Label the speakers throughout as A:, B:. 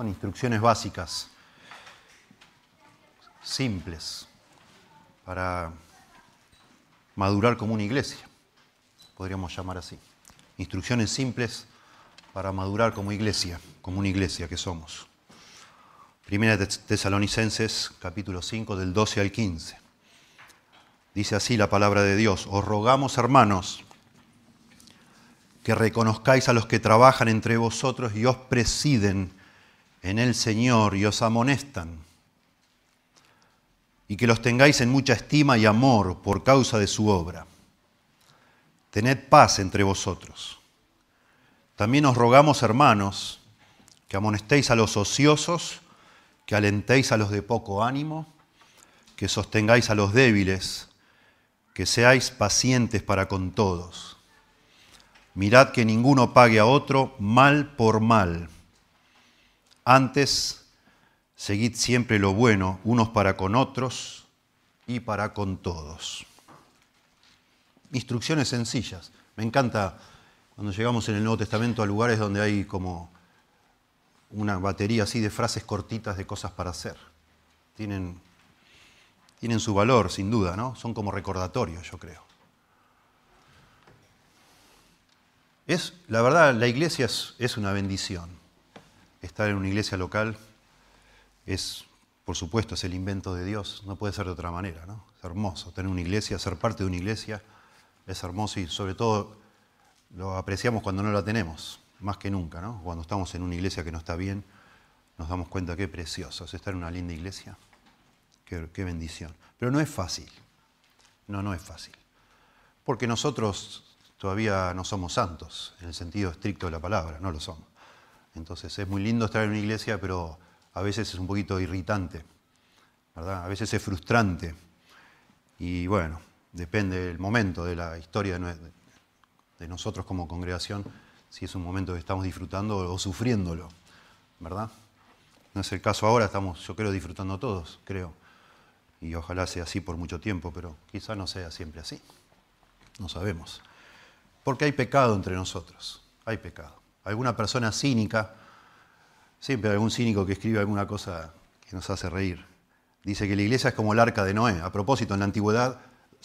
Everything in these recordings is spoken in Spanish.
A: Son instrucciones básicas, simples, para madurar como una iglesia, podríamos llamar así. Instrucciones simples para madurar como iglesia, como una iglesia que somos. Primera de Tesalonicenses, capítulo 5, del 12 al 15. Dice así la palabra de Dios, os rogamos hermanos que reconozcáis a los que trabajan entre vosotros y os presiden en el Señor y os amonestan, y que los tengáis en mucha estima y amor por causa de su obra. Tened paz entre vosotros. También os rogamos, hermanos, que amonestéis a los ociosos, que alentéis a los de poco ánimo, que sostengáis a los débiles, que seáis pacientes para con todos. Mirad que ninguno pague a otro mal por mal. Antes, seguid siempre lo bueno, unos para con otros y para con todos. Instrucciones sencillas. Me encanta cuando llegamos en el Nuevo Testamento a lugares donde hay como una batería así de frases cortitas de cosas para hacer. Tienen, tienen su valor, sin duda, ¿no? Son como recordatorios, yo creo. Es, la verdad, la iglesia es, una bendición. Estar en una iglesia local es, por supuesto, es el invento de Dios. No puede ser de otra manera, ¿no? Es hermoso tener una iglesia, ser parte de una iglesia es hermoso y sobre todo lo apreciamos cuando no la tenemos, más que nunca, ¿no? Cuando estamos en una iglesia que no está bien, nos damos cuenta qué precioso es estar en una linda iglesia. Qué, qué bendición. Pero no es fácil. No, no es fácil. Porque nosotros todavía no somos santos, en el sentido estricto de la palabra, no lo somos. Entonces es muy lindo estar en una iglesia, pero a veces es un poquito irritante, ¿verdad? A veces es frustrante. Y bueno, depende del momento de la historia de nosotros como congregación, si es un momento que estamos disfrutando o sufriéndolo, ¿verdad? No es el caso ahora, estamos, yo creo, disfrutando todos, creo. Y ojalá sea así por mucho tiempo, pero quizá no sea siempre así. No sabemos. Porque hay pecado entre nosotros, hay pecado. Alguna persona cínica, siempre hay algún cínico que escribe alguna cosa que nos hace reír. Dice que la iglesia es como el arca de Noé. A propósito, en la antigüedad,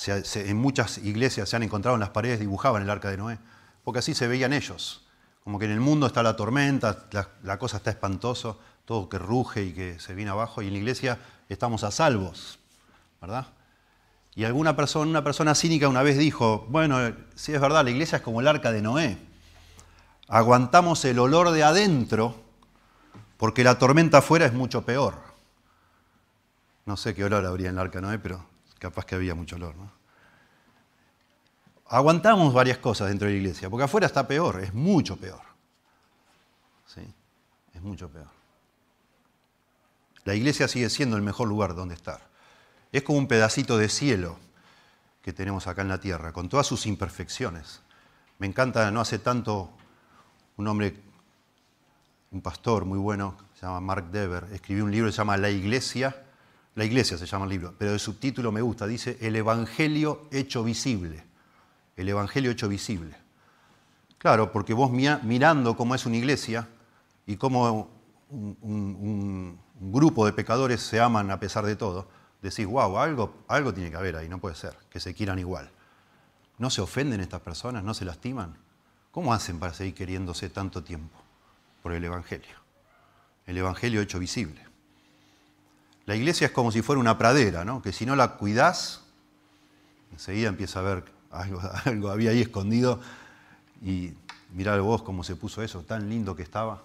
A: en muchas iglesias se han encontrado en las paredes, dibujaban el arca de Noé, porque así se veían ellos. Como que en el mundo está la tormenta, la, cosa está espantoso, todo que ruge y que se viene abajo, y en la iglesia estamos a salvos, ¿verdad? Y alguna persona, una persona cínica una vez dijo, bueno, sí es verdad, la iglesia es como el arca de Noé. Aguantamos el olor de adentro porque la tormenta afuera es mucho peor. No sé qué olor habría en el arca Noé, pero capaz que había mucho olor. ¿no? Aguantamos varias cosas dentro de la iglesia, porque afuera está peor, es mucho peor. ¿Sí? Es mucho peor. La iglesia sigue siendo el mejor lugar donde estar. Es como un pedacito de cielo que tenemos acá en la tierra, con todas sus imperfecciones. Me encanta, no hace tanto, un hombre, un pastor muy bueno, se llama Mark Dever, escribió un libro que se llama La Iglesia, La Iglesia se llama el libro, pero el subtítulo me gusta, dice El Evangelio hecho visible. El Evangelio hecho visible. Claro, porque vos mirando cómo es una iglesia y cómo un grupo de pecadores se aman a pesar de todo, decís, wow, algo, algo tiene que haber ahí, no puede ser, que se quieran igual. ¿No se ofenden estas personas? ¿No se lastiman? ¿Cómo hacen para seguir queriéndose tanto tiempo? Por el Evangelio. El Evangelio hecho visible. La iglesia es como si fuera una pradera, ¿no? que si no la cuidás, enseguida empieza a ver algo, algo había ahí escondido y mirá vos cómo se puso eso, tan lindo que estaba.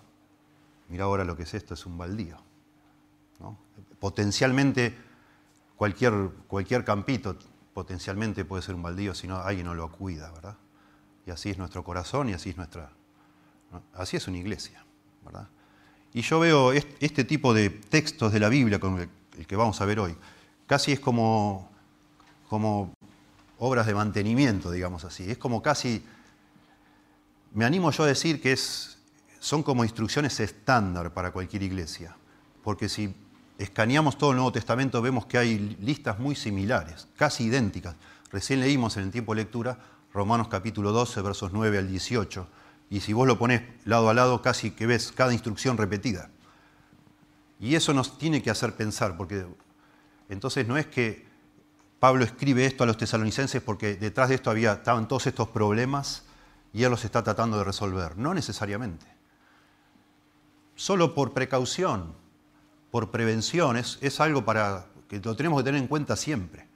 A: Mirá ahora lo que es esto, es un baldío. Potencialmente cualquier, cualquier campito potencialmente puede ser un baldío si no, alguien no lo cuida, ¿verdad? Y así es nuestro corazón y así es nuestra... Así es una iglesia, ¿verdad? Y yo veo este tipo de textos de la Biblia, como el que vamos a ver hoy, casi es como, como obras de mantenimiento, digamos así. Es como casi, me animo yo a decir que es, son como instrucciones estándar para cualquier iglesia. Porque si escaneamos todo el Nuevo Testamento, vemos que hay listas muy similares, casi idénticas. Recién leímos en el tiempo de lectura Romanos capítulo 12, versos 9 al 18, y si vos lo pones lado a lado, casi que ves cada instrucción repetida. Y eso nos tiene que hacer pensar, porque entonces no es que Pablo escribe esto a los tesalonicenses porque detrás de esto había, estaban todos estos problemas y él los está tratando de resolver. No necesariamente. Solo por precaución, por prevención, es, es algo para que lo tenemos que tener en cuenta siempre.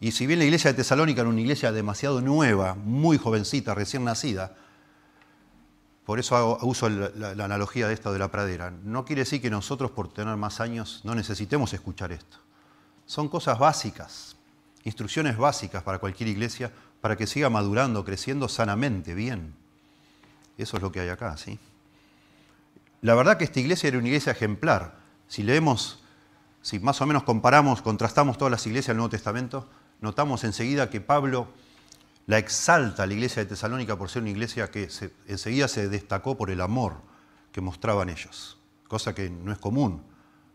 A: Y si bien la iglesia de Tesalónica era una iglesia demasiado nueva, muy jovencita, recién nacida, por eso uso la, analogía de esto de la pradera. No quiere decir que nosotros por tener más años no necesitemos escuchar esto. Son cosas básicas, instrucciones básicas para cualquier iglesia para que siga madurando, creciendo sanamente, bien. Eso es lo que hay acá, ¿sí? La verdad que esta iglesia era una iglesia ejemplar. Si leemos, si más o menos comparamos, contrastamos todas las iglesias del Nuevo Testamento, notamos enseguida que Pablo la exalta a la iglesia de Tesalónica por ser una iglesia que enseguida se destacó por el amor que mostraban ellos, cosa que no es común.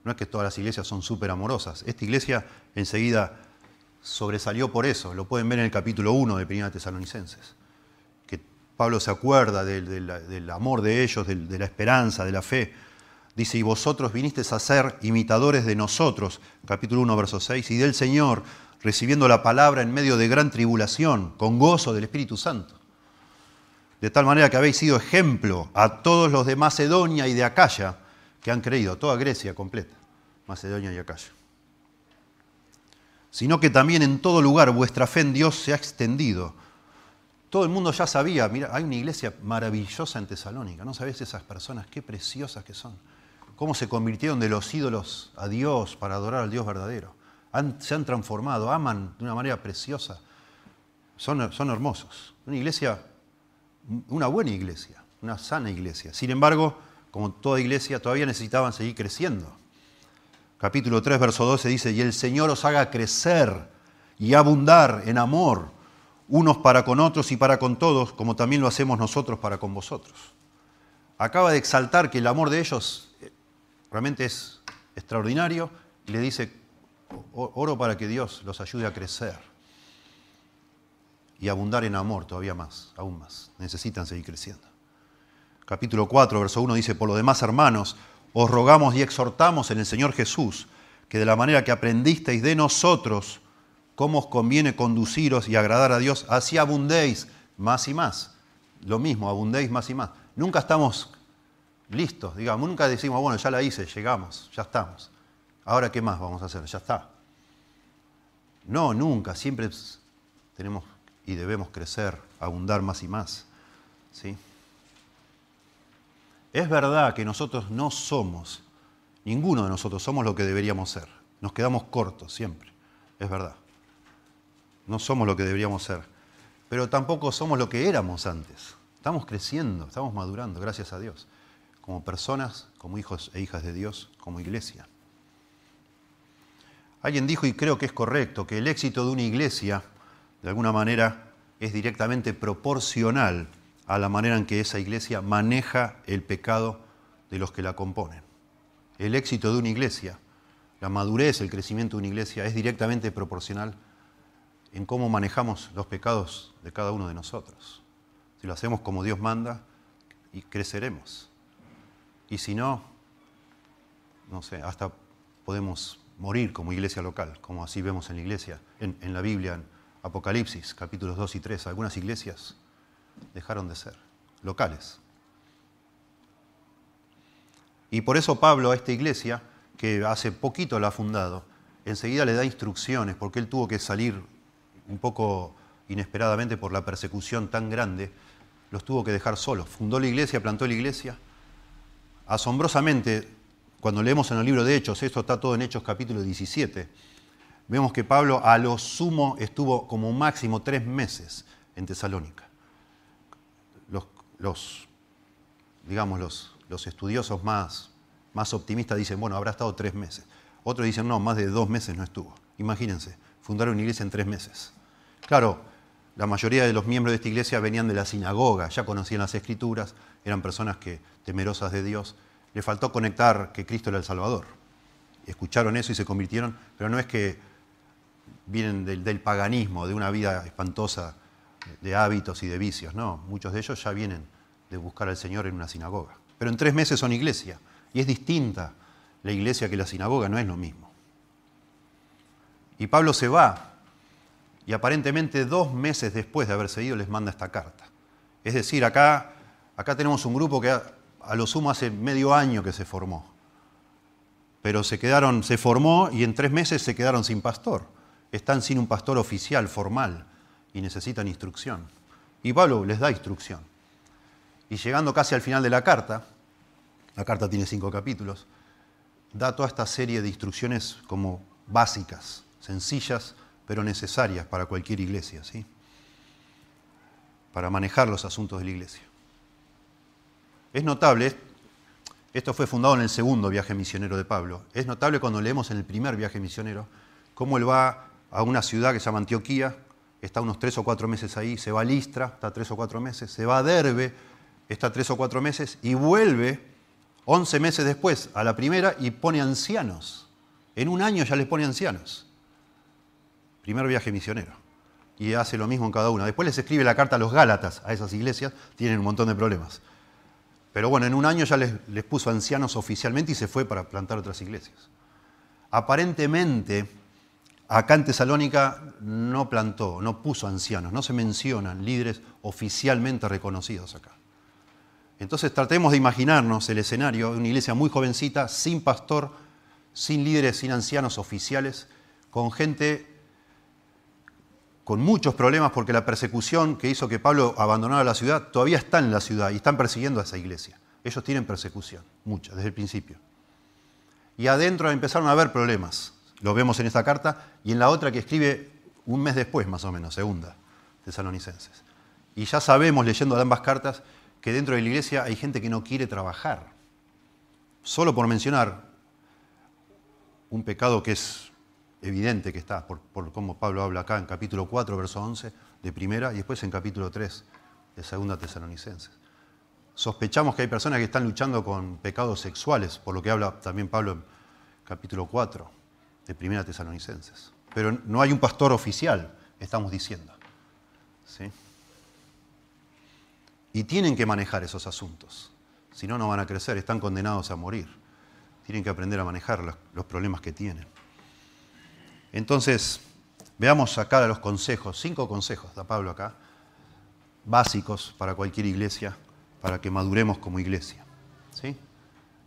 A: No es que todas las iglesias son súper amorosas. Esta iglesia enseguida sobresalió por eso. Lo pueden ver en el capítulo 1 de Primera Tesalonicenses. Que Pablo se acuerda del, amor de ellos, de la esperanza, de la fe. Dice, y vosotros vinisteis a ser imitadores de nosotros, capítulo 1, verso 6, y del Señor, recibiendo la palabra en medio de gran tribulación, con gozo del Espíritu Santo. De tal manera que habéis sido ejemplo a todos los de Macedonia y de Acaya que han creído, toda Grecia completa, Macedonia y Acaya. Sino que también en todo lugar vuestra fe en Dios se ha extendido. Todo el mundo ya sabía, mira, hay una iglesia maravillosa en Tesalónica, ¿no sabes esas personas qué preciosas que son? Cómo se convirtieron de los ídolos a Dios para adorar al Dios verdadero se han transformado, aman de una manera preciosa. Son, son hermosos. Una iglesia, una buena iglesia, una sana iglesia. Sin embargo, como toda iglesia, todavía necesitaban seguir creciendo. Capítulo 3, verso 12 dice, y el Señor os haga crecer y abundar en amor, unos para con otros y para con todos, como también lo hacemos nosotros para con vosotros. Acaba de exaltar que el amor de ellos eh, realmente es extraordinario y le dice, oro para que Dios los ayude a crecer y abundar en amor todavía más, aún más. Necesitan seguir creciendo. Capítulo 4, verso 1 dice, por lo demás, hermanos, os rogamos y exhortamos en el Señor Jesús, que de la manera que aprendisteis de nosotros, cómo os conviene conduciros y agradar a Dios, así abundéis más y más. Lo mismo, abundéis más y más. Nunca estamos listos, digamos, nunca decimos, bueno, ya la hice, llegamos, ya estamos. Ahora, ¿qué más vamos a hacer? Ya está. No, nunca. Siempre tenemos y debemos crecer, abundar más y más. ¿sí? Es verdad que nosotros no somos, ninguno de nosotros somos lo que deberíamos ser. Nos quedamos cortos siempre. Es verdad. No somos lo que deberíamos ser. Pero tampoco somos lo que éramos antes. Estamos creciendo, estamos madurando, gracias a Dios. Como personas, como hijos e hijas de Dios, como iglesia. Alguien dijo, y creo que es correcto, que el éxito de una iglesia, de alguna manera, es directamente proporcional a la manera en que esa iglesia maneja el pecado de los que la componen. El éxito de una iglesia, la madurez, el crecimiento de una iglesia es directamente proporcional en cómo manejamos los pecados de cada uno de nosotros. Si lo hacemos como Dios manda, creceremos. Y si no, no sé, hasta podemos morir como iglesia local, como así vemos en la iglesia, en, la Biblia, en Apocalipsis, capítulos 2 y 3. Algunas iglesias dejaron de ser locales. Y por eso Pablo a esta iglesia, que hace poquito la ha fundado, enseguida le da instrucciones, porque él tuvo que salir un poco inesperadamente por la persecución tan grande, los tuvo que dejar solos. Fundó la iglesia, plantó la iglesia. Asombrosamente, cuando leemos en el libro de Hechos, esto está todo en Hechos capítulo 17, vemos que Pablo a lo sumo estuvo como máximo tres meses en Tesalónica. Los, digamos, los, los estudiosos más, más optimistas dicen, bueno, habrá estado tres meses. Otros dicen, no, más de dos meses no estuvo. Imagínense, fundar una iglesia en tres meses. Claro, la mayoría de los miembros de esta iglesia venían de la sinagoga, ya conocían las escrituras, eran personas que, temerosas de Dios, le faltó conectar que Cristo era el Salvador. Escucharon eso y se convirtieron, pero no es que vienen del, paganismo, de una vida espantosa de hábitos y de vicios, no, muchos de ellos ya vienen de buscar al Señor en una sinagoga. Pero en tres meses son iglesia y es distinta la iglesia que la sinagoga, no es lo mismo. Y Pablo se va, y aparentemente dos meses después de haberse ido les manda esta carta. Es decir, acá, acá tenemos un grupo que a, a lo sumo hace medio año que se formó, pero se quedaron, se formó y en tres meses se quedaron sin pastor. Están sin un pastor oficial, formal, y necesitan instrucción. Y Pablo les da instrucción. Y llegando casi al final de la carta, la carta tiene cinco capítulos, da toda esta serie de instrucciones como básicas, sencillas, pero necesarias para cualquier iglesia, ¿sí? para manejar los asuntos de la iglesia. Es notable, esto fue fundado en el segundo viaje misionero de Pablo, es notable cuando leemos en el primer viaje misionero cómo él va a una ciudad que se llama Antioquía, está unos tres o cuatro meses ahí, se va a Listra, está tres o cuatro meses, se va a Derbe, está tres o cuatro meses y vuelve once meses después a la primera y pone ancianos. En un año ya les pone ancianos. Primer viaje misionero. Y hace lo mismo en cada una. Después les escribe la carta a los Gálatas, a esas iglesias, tienen un montón de problemas. Pero bueno, en un año ya les, puso ancianos oficialmente y se fue para plantar otras iglesias. Aparentemente, acá en Tesalónica no plantó, no puso ancianos, no se mencionan líderes oficialmente reconocidos acá. Entonces tratemos de imaginarnos el escenario de una iglesia muy jovencita, sin pastor, sin líderes, sin ancianos oficiales, con gente con muchos problemas porque la persecución que hizo que Pablo abandonara la ciudad todavía está en la ciudad y están persiguiendo a esa iglesia. Ellos tienen persecución, mucha, desde el principio. Y adentro empezaron a haber problemas. Lo vemos en esta carta y en la otra que escribe un mes después, más o menos, segunda, tesalonicenses. Y ya sabemos, leyendo ambas cartas, que dentro de la iglesia hay gente que no quiere trabajar. Solo por mencionar un pecado que es evidente que está, por, cómo Pablo habla acá en capítulo 4, verso 11 de primera, y después en capítulo 3 de segunda tesalonicenses. Sospechamos que hay personas que están luchando con pecados sexuales, por lo que habla también Pablo en capítulo 4 de primera tesalonicenses. Pero no hay un pastor oficial, estamos diciendo. ¿Sí? Y tienen que manejar esos asuntos. Si no, no van a crecer, están condenados a morir. Tienen que aprender a manejar los problemas que tienen. Entonces, veamos acá los consejos, cinco consejos da Pablo acá, básicos para cualquier iglesia, para que maduremos como iglesia. ¿sí?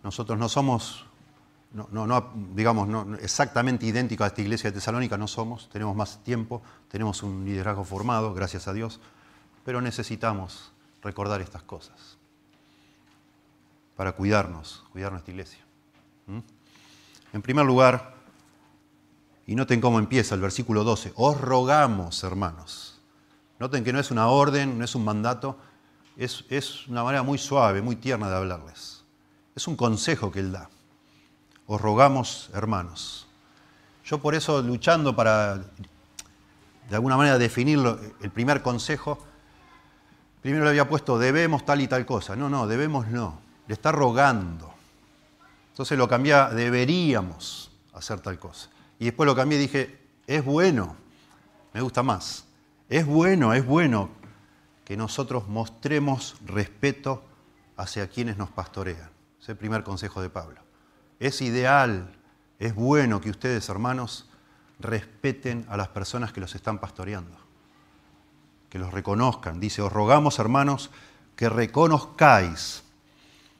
A: Nosotros no somos, no, no, digamos, no, exactamente idénticos a esta iglesia de Tesalónica, no somos, tenemos más tiempo, tenemos un liderazgo formado, gracias a Dios, pero necesitamos recordar estas cosas para cuidarnos, cuidar nuestra iglesia. En primer lugar, y noten cómo empieza el versículo 12. Os rogamos, hermanos. Noten que no es una orden, no es un mandato, es, es, una manera muy suave, muy tierna de hablarles. Es un consejo que Él da. Os rogamos, hermanos. Yo por eso, luchando para, de alguna manera, definirlo, el primer consejo, primero le había puesto debemos tal y tal cosa. No, no, debemos no. Le está rogando. Entonces lo cambia, deberíamos hacer tal cosa. Y después lo cambié y dije, es bueno, me gusta más. Es bueno, es bueno que nosotros mostremos respeto hacia quienes nos pastorean. Es el primer consejo de Pablo. Es ideal, es bueno que ustedes, hermanos, respeten a las personas que los están pastoreando, que los reconozcan. Dice, os rogamos, hermanos, que reconozcáis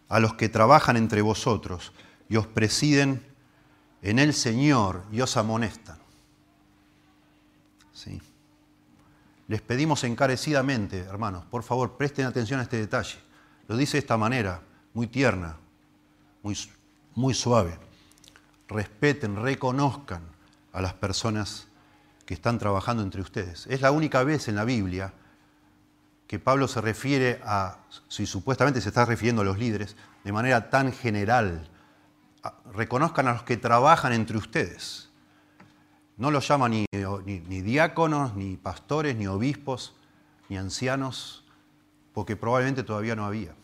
A: a los que trabajan entre vosotros y os presiden en el Señor y os amonestan. ¿Sí? Les pedimos encarecidamente, hermanos, por favor, presten atención a este detalle. Lo dice de esta manera, muy tierna, muy, muy suave. Respeten, reconozcan a las personas que están trabajando entre ustedes. Es la única vez en la Biblia que Pablo se refiere a, si supuestamente se está refiriendo a los líderes, de manera tan general reconozcan a los que trabajan entre ustedes. No los llaman ni, ni, diáconos, ni pastores, ni obispos, ni ancianos, porque probablemente todavía no había.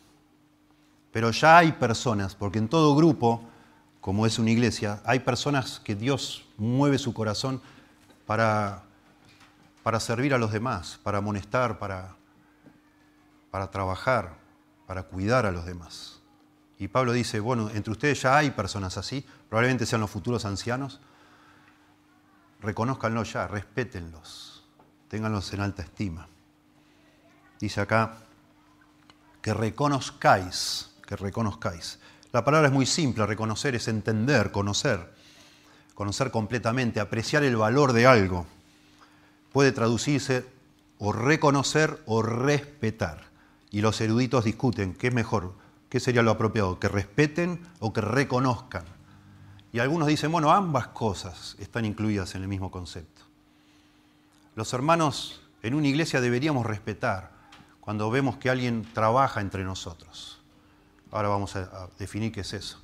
A: Pero ya hay personas, porque en todo grupo, como es una iglesia, hay personas que Dios mueve su corazón para, para servir a los demás, para amonestar, para, para trabajar, para cuidar a los demás. Y Pablo dice, bueno, entre ustedes ya hay personas así, probablemente sean los futuros ancianos. Reconózcanlo ya, respétenlos, ténganlos en alta estima. Dice acá, que reconozcáis, que reconozcáis. La palabra es muy simple, reconocer es entender, conocer, conocer completamente, apreciar el valor de algo. Puede traducirse o reconocer o respetar. Y los eruditos discuten, ¿qué es mejor? ¿Qué sería lo apropiado? ¿Que respeten o que reconozcan? Y algunos dicen, bueno, ambas cosas están incluidas en el mismo concepto. Los hermanos en una iglesia deberíamos respetar cuando vemos que alguien trabaja entre nosotros. Ahora vamos a, definir qué es eso.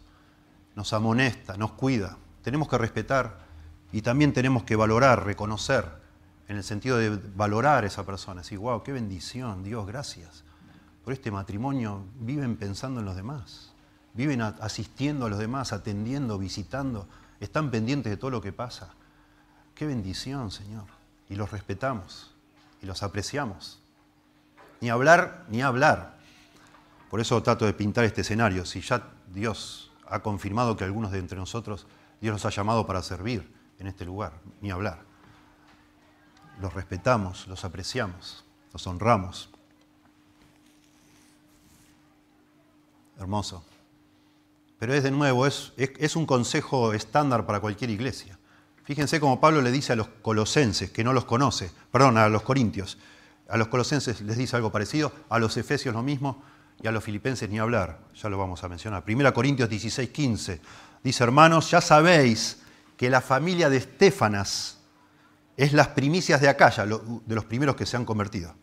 A: Nos amonesta, nos cuida. Tenemos que respetar y también tenemos que valorar, reconocer, en el sentido de valorar a esa persona. Decir, wow, qué bendición, Dios, gracias por este matrimonio. Viven pensando en los demás viven asistiendo a los demás, atendiendo, visitando, están pendientes de todo lo que pasa. Qué bendición, Señor. Y los respetamos y los apreciamos. Ni hablar, ni hablar. Por eso trato de pintar este escenario. Si ya Dios ha confirmado que algunos de entre nosotros, Dios nos ha llamado para servir en este lugar, ni hablar. Los respetamos, los apreciamos, los honramos. Hermoso. Pero es de nuevo, es, es, un consejo estándar para cualquier iglesia. Fíjense cómo Pablo le dice a los colosenses, que no los conoce, perdón, a los corintios, a los colosenses les dice algo parecido, a los efesios lo mismo y a los filipenses ni hablar, ya lo vamos a mencionar. Primera Corintios 16, 15, dice, hermanos, ya sabéis que la familia de Estefanas es las primicias de Acaya, de los primeros que se han convertido,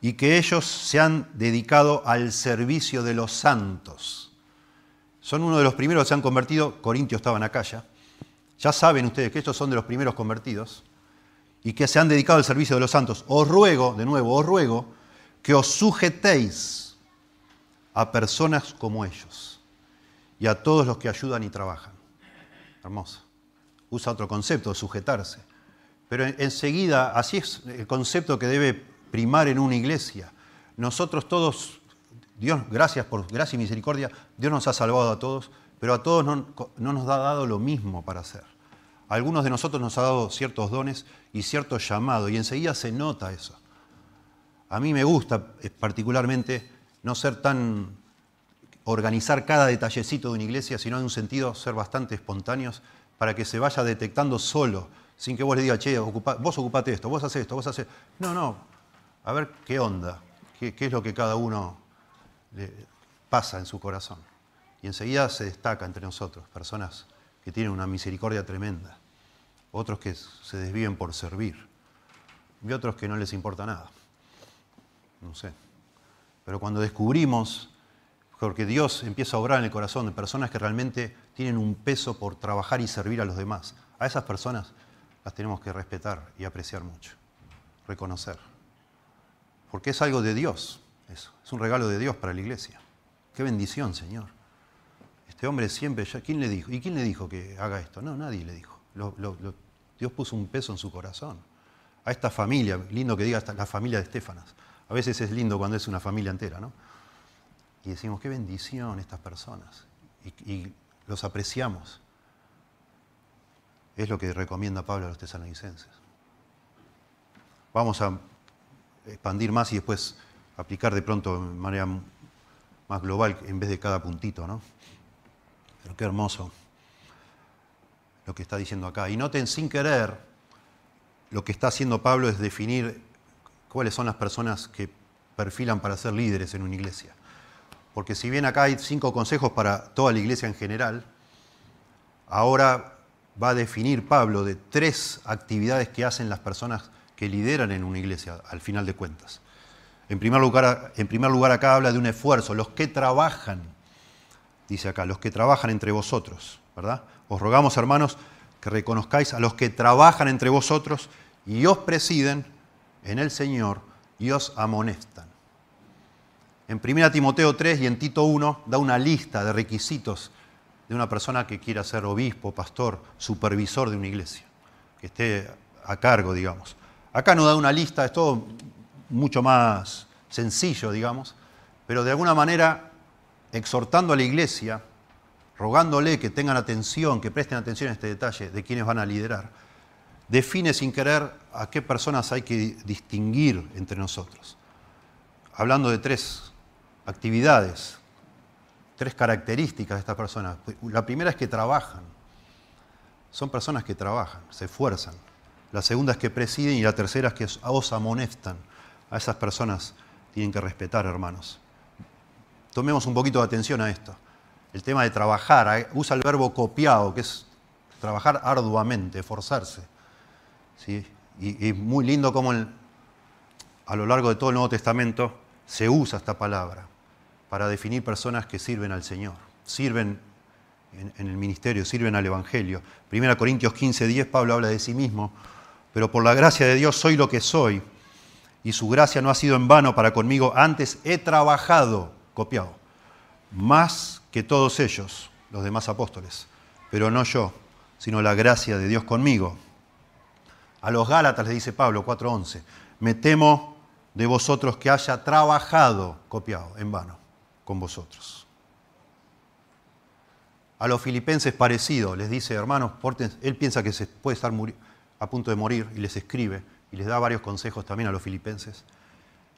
A: y que ellos se han dedicado al servicio de los santos son uno de los primeros que se han convertido, Corintios estaban acá ya. Ya saben ustedes que estos son de los primeros convertidos y que se han dedicado al servicio de los santos. Os ruego, de nuevo, os ruego que os sujetéis a personas como ellos y a todos los que ayudan y trabajan. Hermoso. Usa otro concepto, sujetarse. Pero enseguida, así es el concepto que debe primar en una iglesia. Nosotros todos Dios, gracias por gracia y misericordia, Dios nos ha salvado a todos, pero a todos no, nos ha dado lo mismo para hacer. Algunos de nosotros nos ha dado ciertos dones y cierto llamado, y enseguida se nota eso. A mí me gusta eh, particularmente no ser tan organizar cada detallecito de una iglesia, sino en un sentido ser bastante espontáneos para que se vaya detectando solo, sin que vos le digas, che, vos ocupate esto, vos haces esto, vos haces... No, no, a ver qué onda, qué es lo que cada uno pasa en su corazón. Y enseguida se destaca entre nosotros personas que tienen una misericordia tremenda, otros que se desviven por servir y otros que no les importa nada. No sé. Pero cuando descubrimos, porque Dios empieza a obrar en el corazón de personas que realmente tienen un peso por trabajar y servir a los demás, a esas personas las tenemos que respetar y apreciar mucho, reconocer. Porque es algo de Dios. Eso, es un regalo de Dios para la iglesia. Qué bendición, Señor. Este hombre siempre, ¿quién le dijo? ¿Y quién le dijo que haga esto? No, nadie le dijo. Dios puso un peso en su corazón. A esta familia, lindo que diga la familia de Estefanas. A veces es lindo cuando es una familia entera, ¿no? Y decimos, qué bendición estas personas. y los apreciamos. Es lo que recomienda Pablo a los tesalonicenses. Vamos a expandir más y después aplicar de pronto de manera más global en vez de cada puntito, ¿no? Pero qué hermoso lo que está diciendo acá. Y noten sin querer, lo que está haciendo Pablo es definir cuáles son las personas que perfilan para ser líderes en una iglesia. Porque si bien acá hay cinco consejos para toda la iglesia en general, ahora va a definir Pablo de tres actividades que hacen las personas que lideran en una iglesia, al final de cuentas. En primer, lugar, en primer lugar, acá habla de un esfuerzo, los que trabajan, dice acá, los que trabajan entre vosotros, ¿verdad? Os rogamos, hermanos, que reconozcáis a los que trabajan entre vosotros y os presiden en el Señor y os amonestan. En 1 Timoteo 3 y en Tito 1 da una lista de requisitos de una persona que quiera ser obispo, pastor, supervisor de una iglesia, que esté a cargo, digamos. Acá no da una lista, es todo mucho más sencillo, digamos, pero de alguna manera exhortando a la iglesia, rogándole que tengan atención, que presten atención a este detalle de quienes van a liderar, define sin querer a qué personas hay que distinguir entre nosotros. Hablando de tres actividades, tres características de estas personas. La primera es que trabajan. Son personas que trabajan, se esfuerzan. La segunda es que presiden y la tercera es que os amonestan. A esas personas tienen que respetar, hermanos. Tomemos un poquito de atención a esto. El tema de trabajar, usa el verbo copiado, que es trabajar arduamente, esforzarse. ¿Sí? Y, muy lindo como a lo largo de todo el Nuevo Testamento se usa esta palabra para definir personas que sirven al Señor, sirven en, en el ministerio, sirven al Evangelio. 1 Corintios 15, 10, Pablo habla de sí mismo, pero por la gracia de Dios soy lo que soy, y su gracia no ha sido en vano para conmigo, antes he trabajado, copiado, más que todos ellos, los demás apóstoles, pero no yo, sino la gracia de Dios conmigo. A los Gálatas les dice Pablo 4:11, me temo de vosotros que haya trabajado, copiado, en vano, con vosotros. A los filipenses parecido, les dice, hermanos, él piensa que se puede estar a punto de morir y les escribe y les da varios consejos también a los filipenses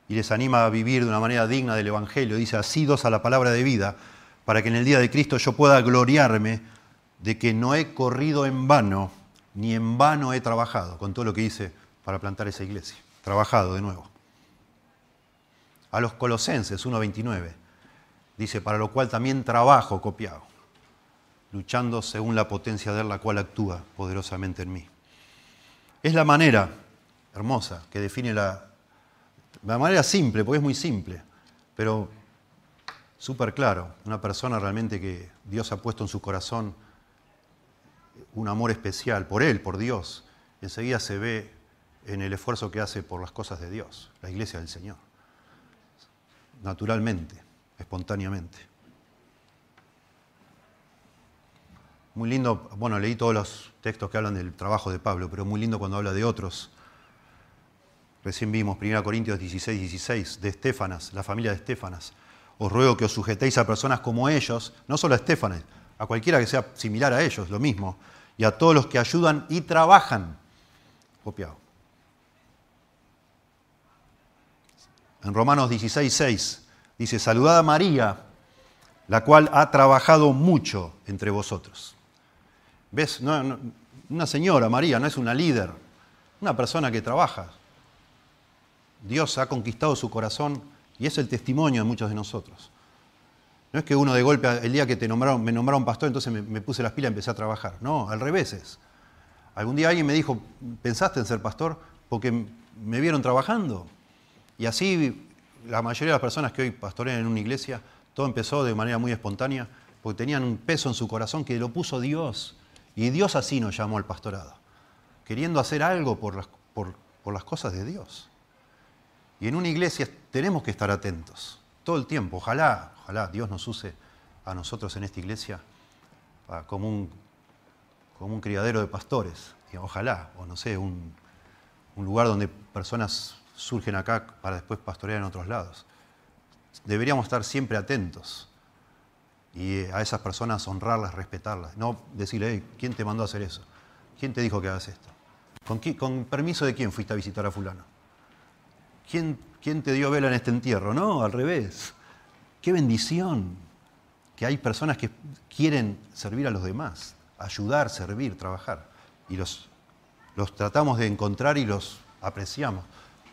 A: y les anima a vivir de una manera digna del Evangelio. Dice, asidos a la palabra de vida, para que en el día de Cristo yo pueda gloriarme de que no he corrido en vano, ni en vano he trabajado, con todo lo que hice para plantar esa iglesia. Trabajado de nuevo. A los Colosenses 1.29 dice, para lo cual también trabajo copiado, luchando según la potencia de él, la cual actúa poderosamente en mí. Es la manera hermosa que define la, la manera simple, porque es muy simple, pero súper claro. Una persona realmente que Dios ha puesto en su corazón un amor especial por Él, por Dios, enseguida se ve en el esfuerzo que hace por las cosas de Dios, la iglesia del Señor. Naturalmente, espontáneamente. Muy lindo, bueno, leí todos los textos que hablan del trabajo de Pablo, pero muy lindo cuando habla de otros. Recién vimos 1 Corintios 16, 16, de Estefanas, la familia de Estefanas. Os ruego que os sujetéis a personas como ellos, no solo a Estefanas, a cualquiera que sea similar a ellos, lo mismo, y a todos los que ayudan y trabajan. Copiado. En Romanos 16, 6 dice, saludad a María, la cual ha trabajado mucho entre vosotros. ¿Ves? una señora, María, no es una líder, una persona que trabaja. Dios ha conquistado su corazón y es el testimonio de muchos de nosotros. No es que uno de golpe, el día que te nombraron, me nombraron pastor, entonces me, puse las pilas y empecé a trabajar. No, al revés es. Algún día alguien me dijo, ¿pensaste en ser pastor? Porque me vieron trabajando. Y así la mayoría de las personas que hoy pastorean en una iglesia, todo empezó de manera muy espontánea, porque tenían un peso en su corazón que lo puso Dios. Y Dios así nos llamó al pastorado, queriendo hacer algo por las, cosas de Dios. Y en una iglesia tenemos que estar atentos todo el tiempo. Ojalá, ojalá Dios nos use a nosotros en esta iglesia ah, como un, como un criadero de pastores. Ojalá, o no sé, un, un lugar donde personas surgen acá para después pastorear en otros lados. Deberíamos estar siempre atentos y a esas personas honrarlas, respetarlas. No decirle, ¿quién te mandó a hacer eso? ¿Quién te dijo que hagas esto? ¿Con, ¿Con, permiso de quién fuiste a visitar a fulano? ¿Quién, ¿Quién te dio vela en este entierro? No, al revés. Qué bendición que hay personas que quieren servir a los demás, ayudar, servir, trabajar. Y los, los tratamos de encontrar y los apreciamos,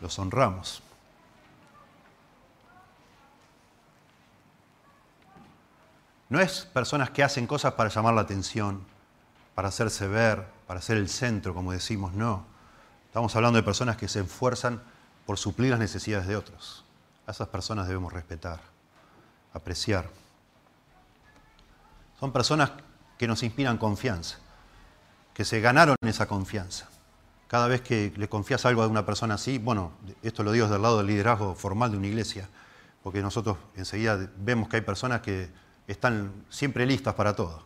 A: los honramos. No es personas que hacen cosas para llamar la atención, para hacerse ver, para ser el centro, como decimos, no. Estamos hablando de personas que se esfuerzan por suplir las necesidades de otros. A esas personas debemos respetar, apreciar. Son personas que nos inspiran confianza, que se ganaron esa confianza. Cada vez que le confías algo a una persona así, bueno, esto lo digo desde el lado del liderazgo formal de una iglesia, porque nosotros enseguida vemos que hay personas que están siempre listas para todo.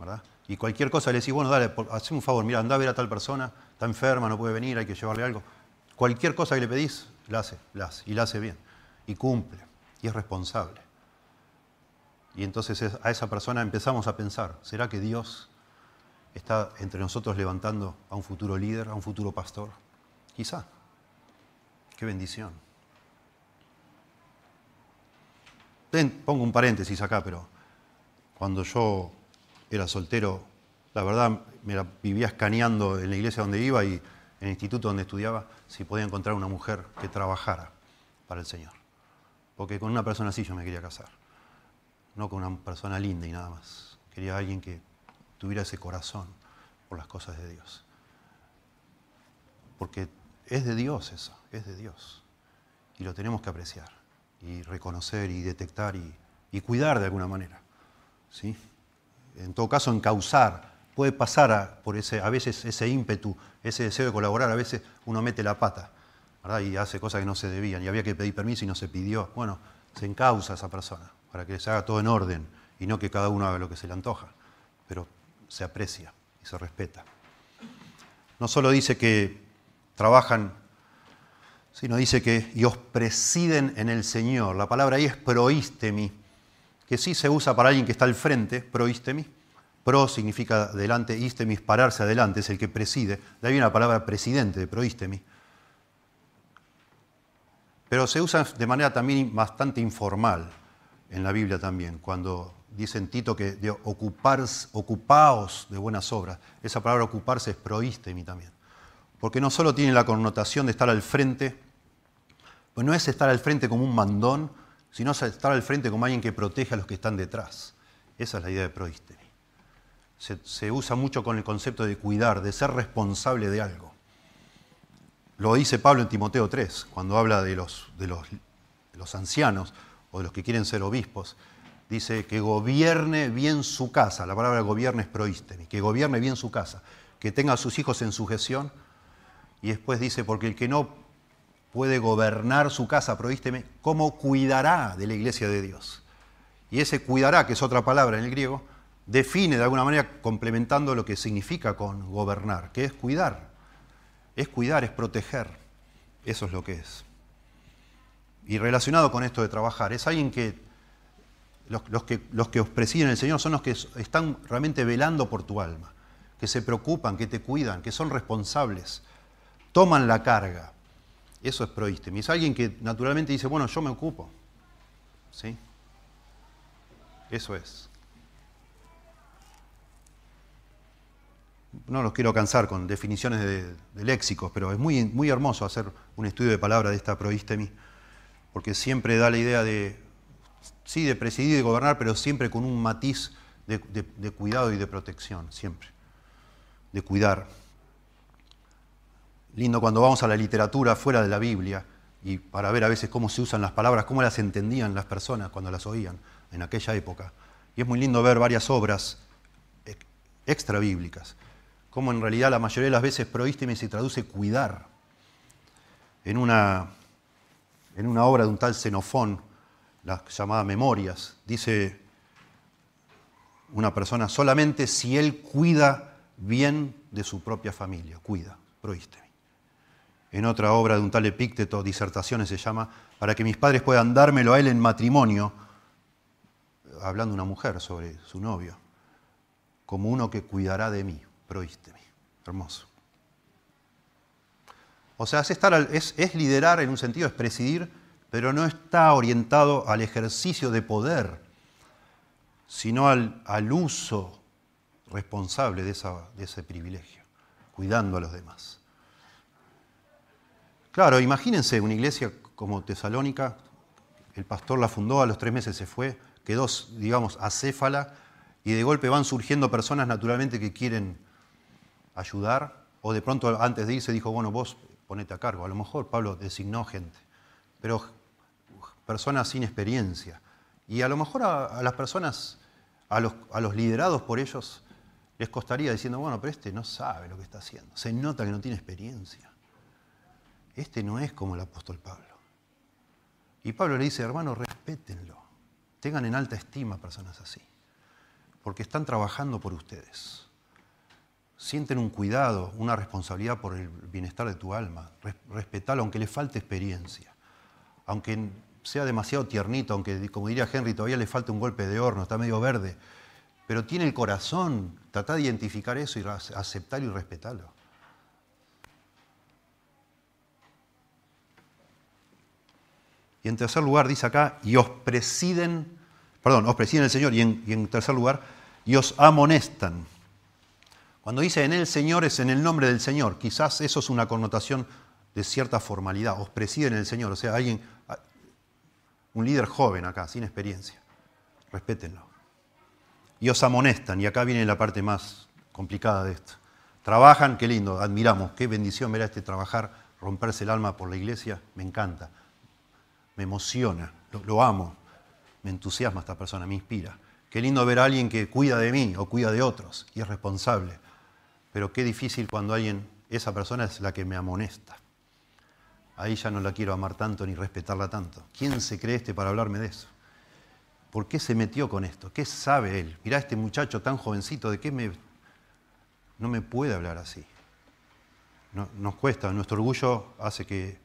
A: ¿verdad? Y cualquier cosa le decís, bueno, dale, hazme un favor, mira, anda a ver a tal persona, está enferma, no puede venir, hay que llevarle algo. Cualquier cosa que le pedís, la hace, la hace, y la hace bien. Y cumple, y es responsable. Y entonces a esa persona empezamos a pensar, ¿será que Dios está entre nosotros levantando a un futuro líder, a un futuro pastor? Quizá. Qué bendición. pongo un paréntesis acá, pero cuando yo era soltero, la verdad me la vivía escaneando en la iglesia donde iba y en el instituto donde estudiaba si podía encontrar una mujer que trabajara para el Señor. Porque con una persona así yo me quería casar, no con una persona linda y nada más. Quería alguien que tuviera ese corazón por las cosas de Dios. Porque es de Dios eso, es de Dios. Y lo tenemos que apreciar y reconocer y detectar y, cuidar de alguna manera. ¿Sí? En todo caso, encauzar puede pasar por ese, a veces ese ímpetu, ese deseo de colaborar, a veces uno mete la pata y hace cosas que no se debían y había que pedir permiso y no se pidió. Bueno, se encausa a esa persona para que se haga todo en orden y no que cada uno haga lo que se le antoja, pero se aprecia y se respeta. No solo dice que trabajan, sino dice que y os presiden en el Señor. La palabra ahí es proístemi, que sí se usa para alguien que está al frente, proístemi, Pro significa delante, istemis, pararse adelante, es el que preside. De ahí viene la palabra presidente, de proistemi. Pero se usa de manera también bastante informal en la Biblia también, cuando dice en Tito que de ocupar, ocupaos de buenas obras. Esa palabra ocuparse es proistemi también. Porque no solo tiene la connotación de estar al frente, pues no es estar al frente como un mandón, sino estar al frente como alguien que protege a los que están detrás. Esa es la idea de proistemi se, usa mucho con el concepto de cuidar, de ser responsable de algo. Lo dice Pablo en Timoteo 3, cuando habla de los, de los, ancianos o de los que quieren ser obispos. Dice que gobierne bien su casa. La palabra gobierne es proístemi, que gobierne bien su casa, que tenga a sus hijos en sujeción. Y después dice, porque el que no puede gobernar su casa, proísteme, ¿cómo cuidará de la iglesia de Dios? Y ese cuidará, que es otra palabra en el griego, define de alguna manera complementando lo que significa con gobernar, que es cuidar. Es cuidar, es proteger. Eso es lo que es. Y relacionado con esto de trabajar, es alguien que los, que los que os presiden el Señor son los que están realmente velando por tu alma, que se preocupan, que te cuidan, que son responsables, toman la carga. Eso es proístemi. Es alguien que naturalmente dice, bueno, yo me ocupo. ¿Sí? Eso es. no los quiero cansar con definiciones de, léxicos, pero es muy, muy hermoso hacer un estudio de palabra de esta proistemi, porque siempre da la idea de, sí, de presidir y de gobernar, pero siempre con un matiz de cuidado y de protección, siempre, de cuidar. Lindo cuando vamos a la literatura fuera de la Biblia y para ver a veces cómo se usan las palabras, cómo las entendían las personas cuando las oían en aquella época. Y es muy lindo ver varias obras extra bíblicas como en realidad la mayoría de las veces proísteme se traduce cuidar. En una, en una obra de un tal Xenofón, la llamada Memorias, dice una persona, solamente si él cuida bien de su propia familia, cuida, proísteme. En otra obra de un tal Epícteto, Disertaciones se llama, para que mis padres puedan dármelo a él en matrimonio, hablando una mujer sobre su novio, como uno que cuidará de mí proísteme. Hermoso. O sea, es, estar es, liderar en un sentido, es presidir, pero no está orientado al ejercicio de poder, sino al, uso responsable de ese privilegio, cuidando a los demás. Claro, imagínense una iglesia como Tesalónica, el pastor la fundó, a los tres meses se fue, quedó, digamos, acéfala, y de golpe van surgiendo personas naturalmente que quieren ayudar, o de pronto antes de irse dijo, bueno, vos ponete a cargo. A lo mejor Pablo designó gente, pero personas sin experiencia. Y a lo mejor a, las personas, a los, a los liderados por ellos, les costaría diciendo, bueno, pero este no sabe lo que está haciendo. Se nota que no tiene experiencia. Este no es como el apóstol Pablo. Y Pablo le dice, hermano, respétenlo. Tengan en alta estima personas así. Porque están trabajando por ustedes sienten un cuidado, una responsabilidad por el bienestar de tu alma. Respetalo, aunque le falte experiencia. Aunque sea demasiado tiernito, aunque como diría Henry, todavía le falta un golpe de horno, está medio verde, pero tiene el corazón, trata de identificar eso y aceptarlo y respetarlo. Y en tercer lugar dice acá, y os presiden, perdón, os presiden el Señor, y en, tercer lugar, y os amonestan. Cuando dice en el Señor es en el nombre del Señor. Quizás eso es una connotación de cierta formalidad. Os preside en el Señor. O sea, alguien, un líder joven acá, sin experiencia. Respétenlo. Y os amonestan. Y acá viene la parte más complicada de esto. Trabajan, qué lindo, admiramos. Qué bendición ver a este trabajar, romperse el alma por la iglesia. Me encanta. Me emociona. Lo, amo. Me entusiasma esta persona, me inspira. Qué lindo ver a alguien que cuida de mí o cuida de otros y es responsable. Pero qué difícil cuando alguien, esa persona es la que me amonesta. Ahí ya no la quiero amar tanto ni respetarla tanto. ¿Quién se cree este para hablarme de eso? ¿Por qué se metió con esto? ¿Qué sabe él? Mirá este muchacho tan jovencito, ¿de qué me... No me puede hablar así. nos cuesta, nuestro orgullo hace que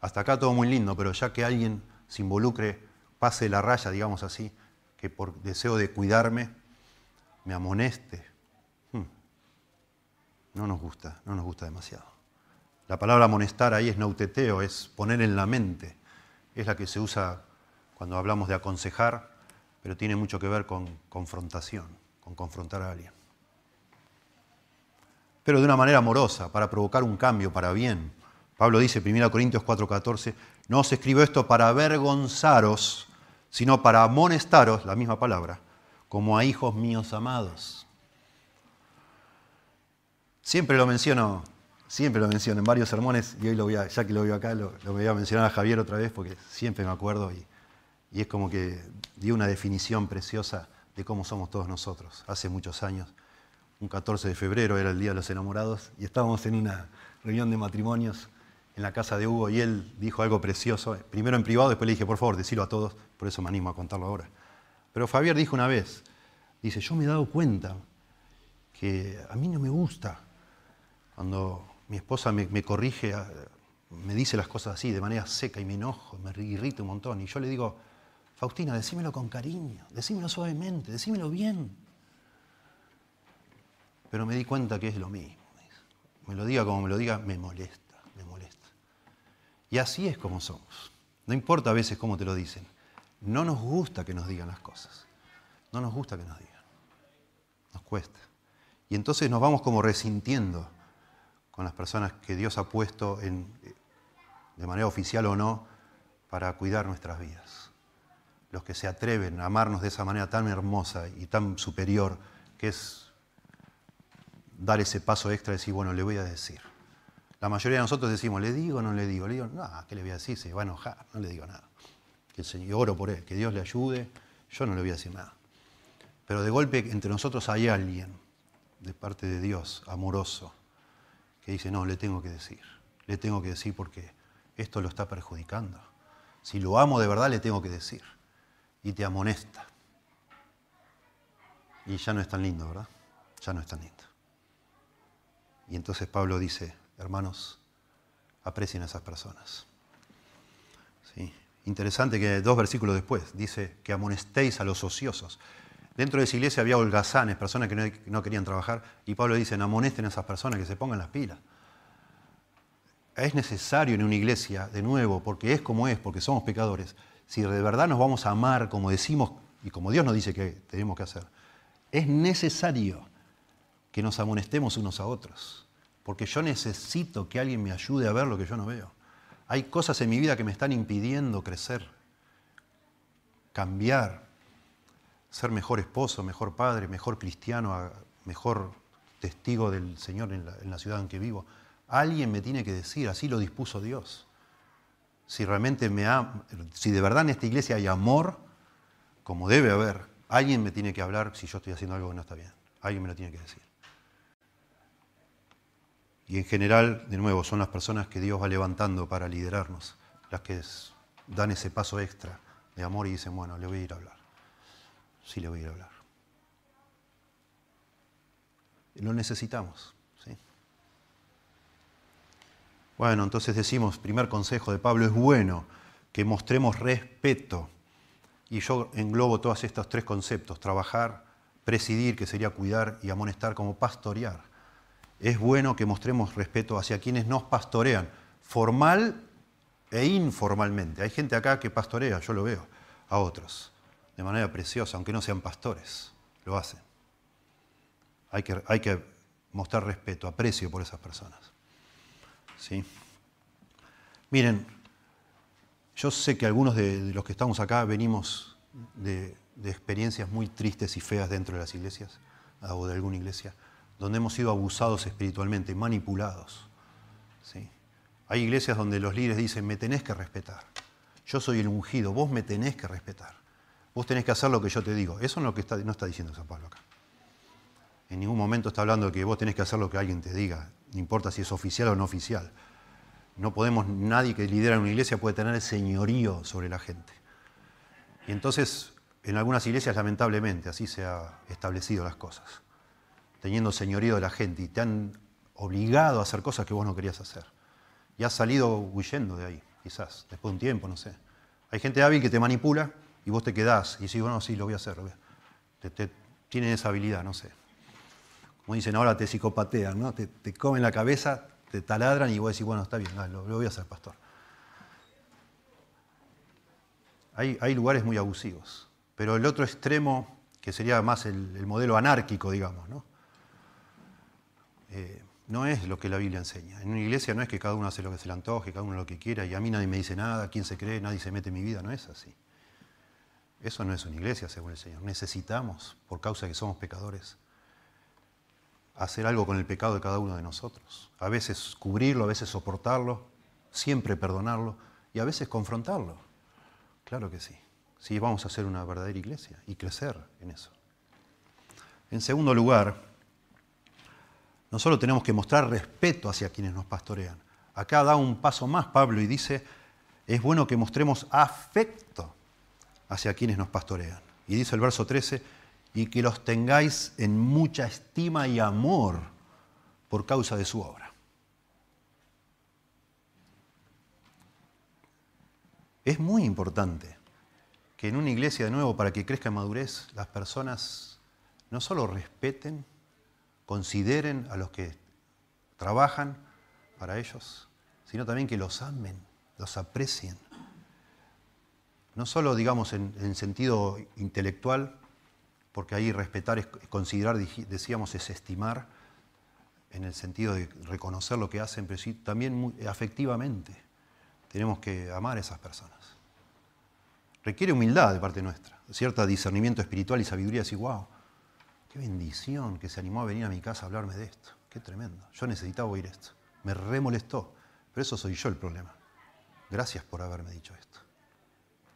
A: hasta acá todo muy lindo, pero ya que alguien se involucre, pase la raya, digamos así, que por deseo de cuidarme me amoneste, no nos gusta, no nos gusta demasiado. La palabra amonestar ahí es nauteteo, es poner en la mente. Es la que se usa cuando hablamos de aconsejar, pero tiene mucho que ver con confrontación, con confrontar a alguien. Pero de una manera amorosa, para provocar un cambio para bien. Pablo dice, 1 Corintios 4:14, no os escribo esto para avergonzaros, sino para amonestaros, la misma palabra, como a hijos míos amados. Siempre lo menciono, siempre lo menciono en varios sermones y hoy lo voy a, ya que lo veo acá, lo, voy a mencionar a Javier otra vez porque siempre me acuerdo y, es como que dio una definición preciosa de cómo somos todos nosotros. Hace muchos años, un 14 de febrero era el Día de los Enamorados y estábamos en una reunión de matrimonios en la casa de Hugo y él dijo algo precioso, primero en privado, después le dije, por favor, decilo a todos, por eso me animo a contarlo ahora. Pero Javier dijo una vez, dice, yo me he dado cuenta que a mí no me gusta cuando mi esposa me, corrige, ah, me dice las cosas así de manera seca y me enojo, me irrita un montón. Y yo le digo, Faustina, decímelo con cariño, decímelo suavemente, decímelo bien. Pero me di cuenta que es lo mismo. Me lo diga como me lo diga, me me molesta. Y así es como somos. No importa a veces cómo te lo dicen. No nos gusta que nos digan las cosas. No nos gusta que nos digan. Nos cuesta. Y entonces nos vamos como resintiendo con las personas que Dios ha puesto en, de manera oficial o no para cuidar nuestras vidas. Los que se atreven a amarnos de esa manera tan hermosa y tan superior que es dar ese paso extra y decir, bueno, le voy a decir. La mayoría de nosotros decimos, ¿le digo o no le digo? Le digo, no, ¿qué le voy a decir? Se va a enojar, no le digo nada. Que el Señor, oro por él, que Dios le ayude, yo no le voy a decir nada. Pero de golpe entre nosotros hay alguien, de parte de Dios, amoroso, que dice, no, le tengo que decir, le tengo que decir porque esto lo está perjudicando. Si lo amo de verdad, le tengo que decir. Y te amonesta. Y ya no es tan lindo, ¿verdad? Ya no es tan lindo. Y entonces Pablo dice, hermanos, aprecien a esas personas. ¿Sí? Interesante que dos versículos después dice que amonestéis a los ociosos. Dentro de esa iglesia había holgazanes, personas que no, querían trabajar, y Pablo dice, amonesten a esas personas que se pongan las pilas. Es necesario en una iglesia, de nuevo, porque es como es, porque somos pecadores, si de verdad nos vamos a amar como decimos y como Dios nos dice que tenemos que hacer, es necesario que nos amonestemos unos a otros, porque yo necesito que alguien me ayude a ver lo que yo no veo. Hay cosas en mi vida que me están impidiendo crecer, cambiar, ser mejor esposo, mejor padre, mejor cristiano, mejor testigo del Señor en la, ciudad en que vivo. Alguien me tiene que decir, así lo dispuso Dios. Si realmente me ha, si de verdad en esta iglesia hay amor, como debe haber, alguien me tiene que hablar si yo estoy haciendo algo que no está bien. Alguien me lo tiene que decir. Y en general, de nuevo, son las personas que Dios va levantando para liderarnos, las que dan ese paso extra de amor y dicen, bueno, le voy a ir a hablar sí le voy a ir a hablar. Lo necesitamos. ¿sí? Bueno, entonces decimos, primer consejo de Pablo, es bueno que mostremos respeto. Y yo englobo todos estos tres conceptos, trabajar, presidir, que sería cuidar, y amonestar como pastorear. Es bueno que mostremos respeto hacia quienes nos pastorean, formal e informalmente. Hay gente acá que pastorea, yo lo veo, a otros, de manera preciosa, aunque no sean pastores, lo hacen. Hay que, mostrar respeto, aprecio por esas personas. ¿Sí? Miren, yo sé que algunos de, los que estamos acá venimos de, experiencias muy tristes y feas dentro de las iglesias, o de alguna iglesia, donde hemos sido abusados espiritualmente, manipulados. ¿sí? Hay iglesias donde los líderes dicen, me tenés que respetar. Yo soy el ungido, vos me tenés que respetar. Vos tenés que hacer lo que yo te digo. Eso es lo que no está diciendo San Pablo acá. En ningún momento está hablando de que vos tenés que hacer lo que alguien te diga, no importa si es oficial o no oficial. No podemos, nadie que lidera una iglesia puede tener el señorío sobre la gente. Y entonces, en algunas iglesias, lamentablemente, así se han establecido las cosas. Teniendo señorío de la gente y te han obligado a hacer cosas que vos no querías hacer. Y has salido huyendo de ahí, quizás, después de un tiempo, no sé. Hay gente hábil que te manipula y vos te quedás y decís, bueno, sí, lo voy a hacer. tienen esa habilidad, no sé. Como dicen ahora, te psicopatean, ¿no? Te, te comen la cabeza, te taladran y vos decís, bueno, está bien, lo, voy a hacer, pastor. Hay, lugares muy abusivos, pero el otro extremo, que sería más el, modelo anárquico, digamos, ¿no? Eh, no es lo que la Biblia enseña. En una iglesia no es que cada uno hace lo que se le antoje, cada uno lo que quiera, y a mí nadie me dice nada, quién se cree, nadie se mete en mi vida, no es así. Eso no es una iglesia, según el Señor. Necesitamos, por causa de que somos pecadores, hacer algo con el pecado de cada uno de nosotros. A veces cubrirlo, a veces soportarlo, siempre perdonarlo y a veces confrontarlo. Claro que sí. Sí, vamos a ser una verdadera iglesia y crecer en eso. En segundo lugar, no solo tenemos que mostrar respeto hacia quienes nos pastorean. Acá da un paso más Pablo y dice, es bueno que mostremos afecto hacia quienes nos pastorean. Y dice el verso 13, y que los tengáis en mucha estima y amor por causa de su obra. Es muy importante que en una iglesia, de nuevo, para que crezca en madurez, las personas no solo respeten, consideren a los que trabajan para ellos, sino también que los amen, los aprecien. No solo, digamos, en, en sentido intelectual, porque ahí respetar es considerar, decíamos, es estimar, en el sentido de reconocer lo que hacen, pero sí también afectivamente. Tenemos que amar a esas personas. Requiere humildad de parte nuestra, cierto discernimiento espiritual y sabiduría. Decir, wow, qué bendición que se animó a venir a mi casa a hablarme de esto. Qué tremendo. Yo necesitaba oír esto. Me remolestó. Pero eso soy yo el problema. Gracias por haberme dicho esto.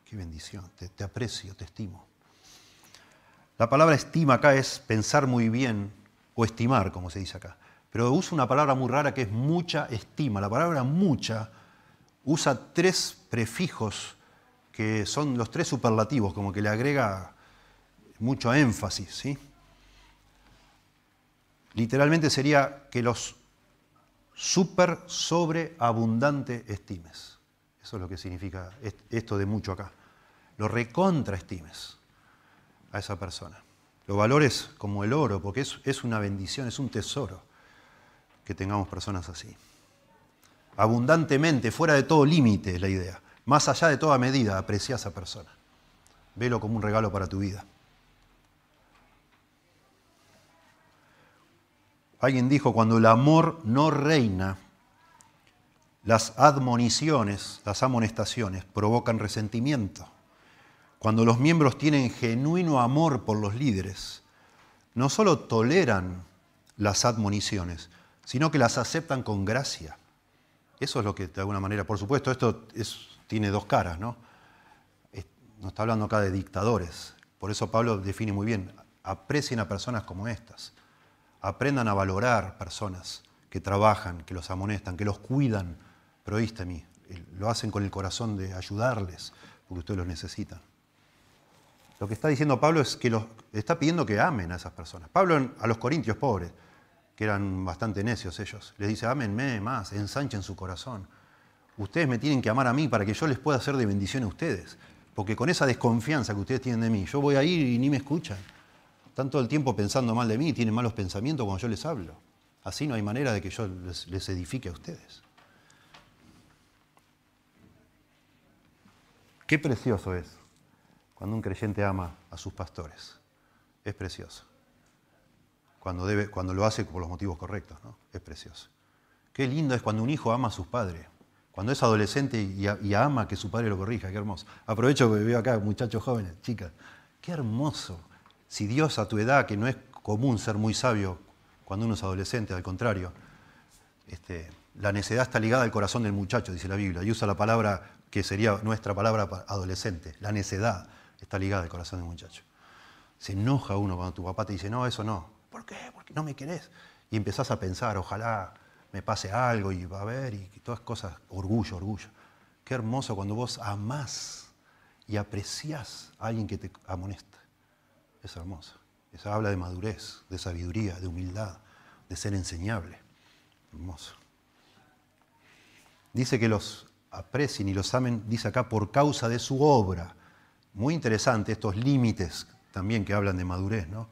A: Qué bendición. te aprecio, te estimo. La palabra estima acá es pensar muy bien o estimar, como se dice acá. Pero usa una palabra muy rara que es mucha estima. La palabra mucha usa tres prefijos que son los tres superlativos, como que le agrega mucho énfasis. ¿sí? Literalmente sería que los super sobreabundante estimes. Eso es lo que significa esto de mucho acá. Lo recontraestimes a esa persona. Lo valores como el oro, porque es, es una bendición, es un tesoro que tengamos personas así. Abundantemente, fuera de todo límite es la idea. Más allá de toda medida, aprecia a esa persona. Velo como un regalo para tu vida. Alguien dijo, cuando el amor no reina, las admoniciones, las amonestaciones provocan resentimiento. Cuando los miembros tienen genuino amor por los líderes, no solo toleran las admoniciones, sino que las aceptan con gracia. Eso es lo que de alguna manera, por supuesto, esto tiene dos caras, ¿no? No está hablando acá de dictadores. Por eso Pablo define muy bien, aprecien a personas como estas. Aprendan a valorar personas que trabajan, que los amonestan, que los cuidan. Pero a mí, lo hacen con el corazón de ayudarles, porque ustedes los necesitan. Lo que está diciendo Pablo es que los, está pidiendo que amen a esas personas. Pablo a los corintios pobres, que eran bastante necios ellos, les dice, ámenme más, ensanchen su corazón. Ustedes me tienen que amar a mí para que yo les pueda hacer de bendición a ustedes. Porque con esa desconfianza que ustedes tienen de mí, yo voy a ir y ni me escuchan. Están todo el tiempo pensando mal de mí, tienen malos pensamientos cuando yo les hablo. Así no hay manera de que yo les, edifique a ustedes. Qué precioso es cuando un creyente ama a sus pastores. Es precioso. Cuando, debe, cuando lo hace por los motivos correctos, ¿no? Es precioso. Qué lindo es cuando un hijo ama a sus padres. Cuando es adolescente y, ama que su padre lo corrija, qué hermoso. Aprovecho que veo acá muchachos jóvenes, chicas. Qué hermoso. Si Dios a tu edad, que no es común ser muy sabio cuando uno es adolescente, al contrario, este, la necedad está ligada al corazón del muchacho, dice la Biblia, y usa la palabra que sería nuestra palabra adolescente. La necedad está ligada al corazón del muchacho. Se enoja uno cuando tu papá te dice, no, eso no. ¿Por qué? Porque no me querés. Y empezás a pensar, ojalá me pase algo y va a haber, y todas cosas, orgullo, orgullo. Qué hermoso cuando vos amás y apreciás a alguien que te amonesta. Es hermoso. Eso habla de madurez, de sabiduría, de humildad, de ser enseñable. Hermoso. Dice que los aprecien y los amen, dice acá, por causa de su obra. Muy interesante estos límites también que hablan de madurez, ¿no?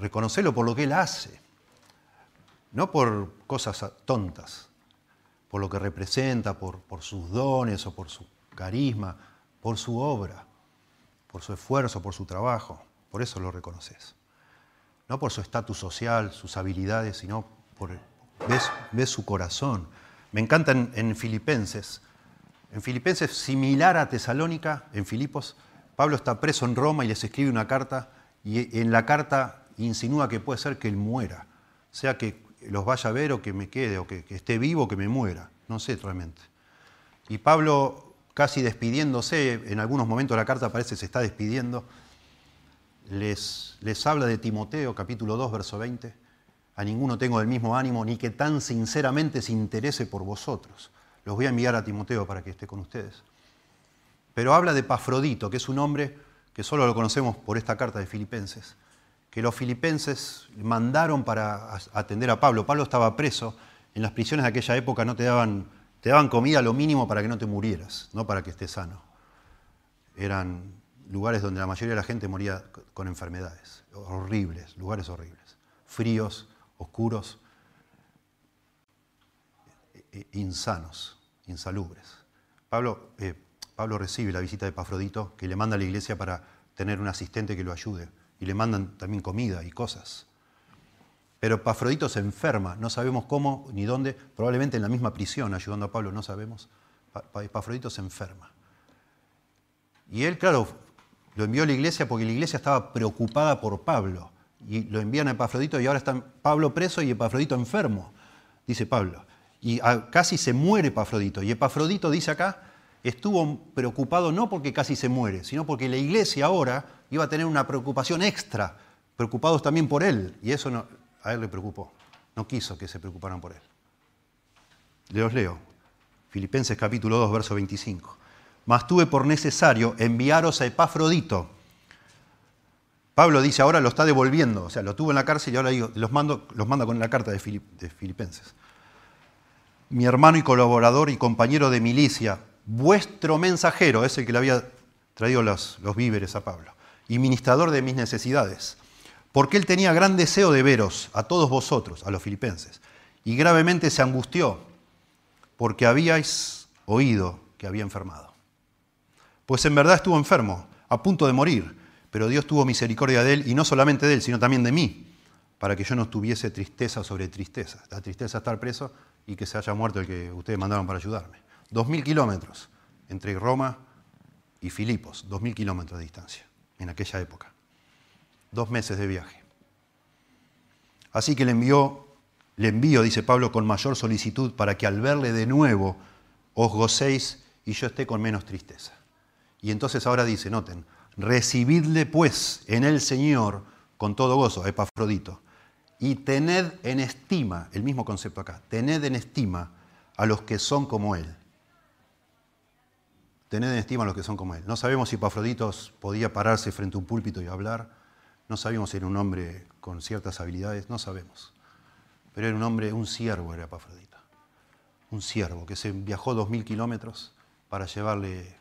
A: Reconocerlo por lo que él hace, no por cosas tontas, por lo que representa, por sus dones o por su carisma, por su obra, por su esfuerzo, por su trabajo. Por eso lo reconoces. No por su estatus social, sus habilidades, sino por ves, ves su corazón, me encanta en, Filipenses. En Filipenses, similar a Tesalónica, en Filipos, Pablo está preso en Roma y les escribe una carta y en la carta insinúa que puede ser que él muera, sea que los vaya a ver o que me quede, o que, esté vivo o que me muera, no sé realmente. Y Pablo, casi despidiéndose, en algunos momentos la carta parece que se está despidiendo, les, les habla de Timoteo, capítulo 2, verso 20, a ninguno tengo del mismo ánimo, ni que tan sinceramente se interese por vosotros. Los voy a enviar a Timoteo para que esté con ustedes. Pero habla de Pafrodito, que es un hombre que solo lo conocemos por esta carta de Filipenses, que los filipenses mandaron para atender a Pablo. Pablo estaba preso, en las prisiones de aquella época no te daban, te daban comida lo mínimo para que no te murieras, no para que estés sano. Eran lugares donde la mayoría de la gente moría con enfermedades, horribles, lugares horribles, fríos, oscuros, e, e, insanos, insalubres. Pablo, eh, Pablo recibe la visita de Pafrodito, que le manda a la iglesia para tener un asistente que lo ayude, y le mandan también comida y cosas. Pero Pafrodito se enferma, no sabemos cómo ni dónde, probablemente en la misma prisión ayudando a Pablo, no sabemos. Pafrodito se enferma. Y él, claro, lo envió a la iglesia porque la iglesia estaba preocupada por Pablo y lo envían a Epafrodito y ahora está Pablo preso y Epafrodito enfermo, dice Pablo. Y casi se muere Epafrodito. Y Epafrodito dice acá, estuvo preocupado no porque casi se muere, sino porque la iglesia ahora iba a tener una preocupación extra, preocupados también por él. Y eso no, a él le preocupó. No quiso que se preocuparan por él. Le os leo. Filipenses capítulo 2, verso 25. Mas tuve por necesario enviaros a Epafrodito Pablo dice, ahora lo está devolviendo, o sea, lo tuvo en la cárcel y ahora los, mando, los manda con la carta de, Filipenses. Mi hermano y colaborador y compañero de milicia, vuestro mensajero, es el que le había traído los, los víveres a Pablo, y ministrador de mis necesidades, porque él tenía gran deseo de veros a todos vosotros, a los filipenses, y gravemente se angustió, porque habíais oído que había enfermado. Pues en verdad estuvo enfermo, a punto de morir pero Dios tuvo misericordia de él, y no solamente de él, sino también de mí, para que yo no tuviese tristeza sobre tristeza. La tristeza estar preso y que se haya muerto el que ustedes mandaron para ayudarme. Dos mil kilómetros entre Roma y Filipos, dos mil kilómetros de distancia en aquella época. Dos meses de viaje. Así que le envió, le envío, dice Pablo, con mayor solicitud para que al verle de nuevo os gocéis y yo esté con menos tristeza. Y entonces ahora dice, noten, Recibidle pues en el Señor con todo gozo, Epafrodito, y tened en estima, el mismo concepto acá, tened en estima a los que son como Él. Tened en estima a los que son como Él. No sabemos si Epafrodito podía pararse frente a un púlpito y hablar, no sabemos si era un hombre con ciertas habilidades, no sabemos. Pero era un hombre, un siervo era Epafrodito. un siervo que se viajó dos mil kilómetros para llevarle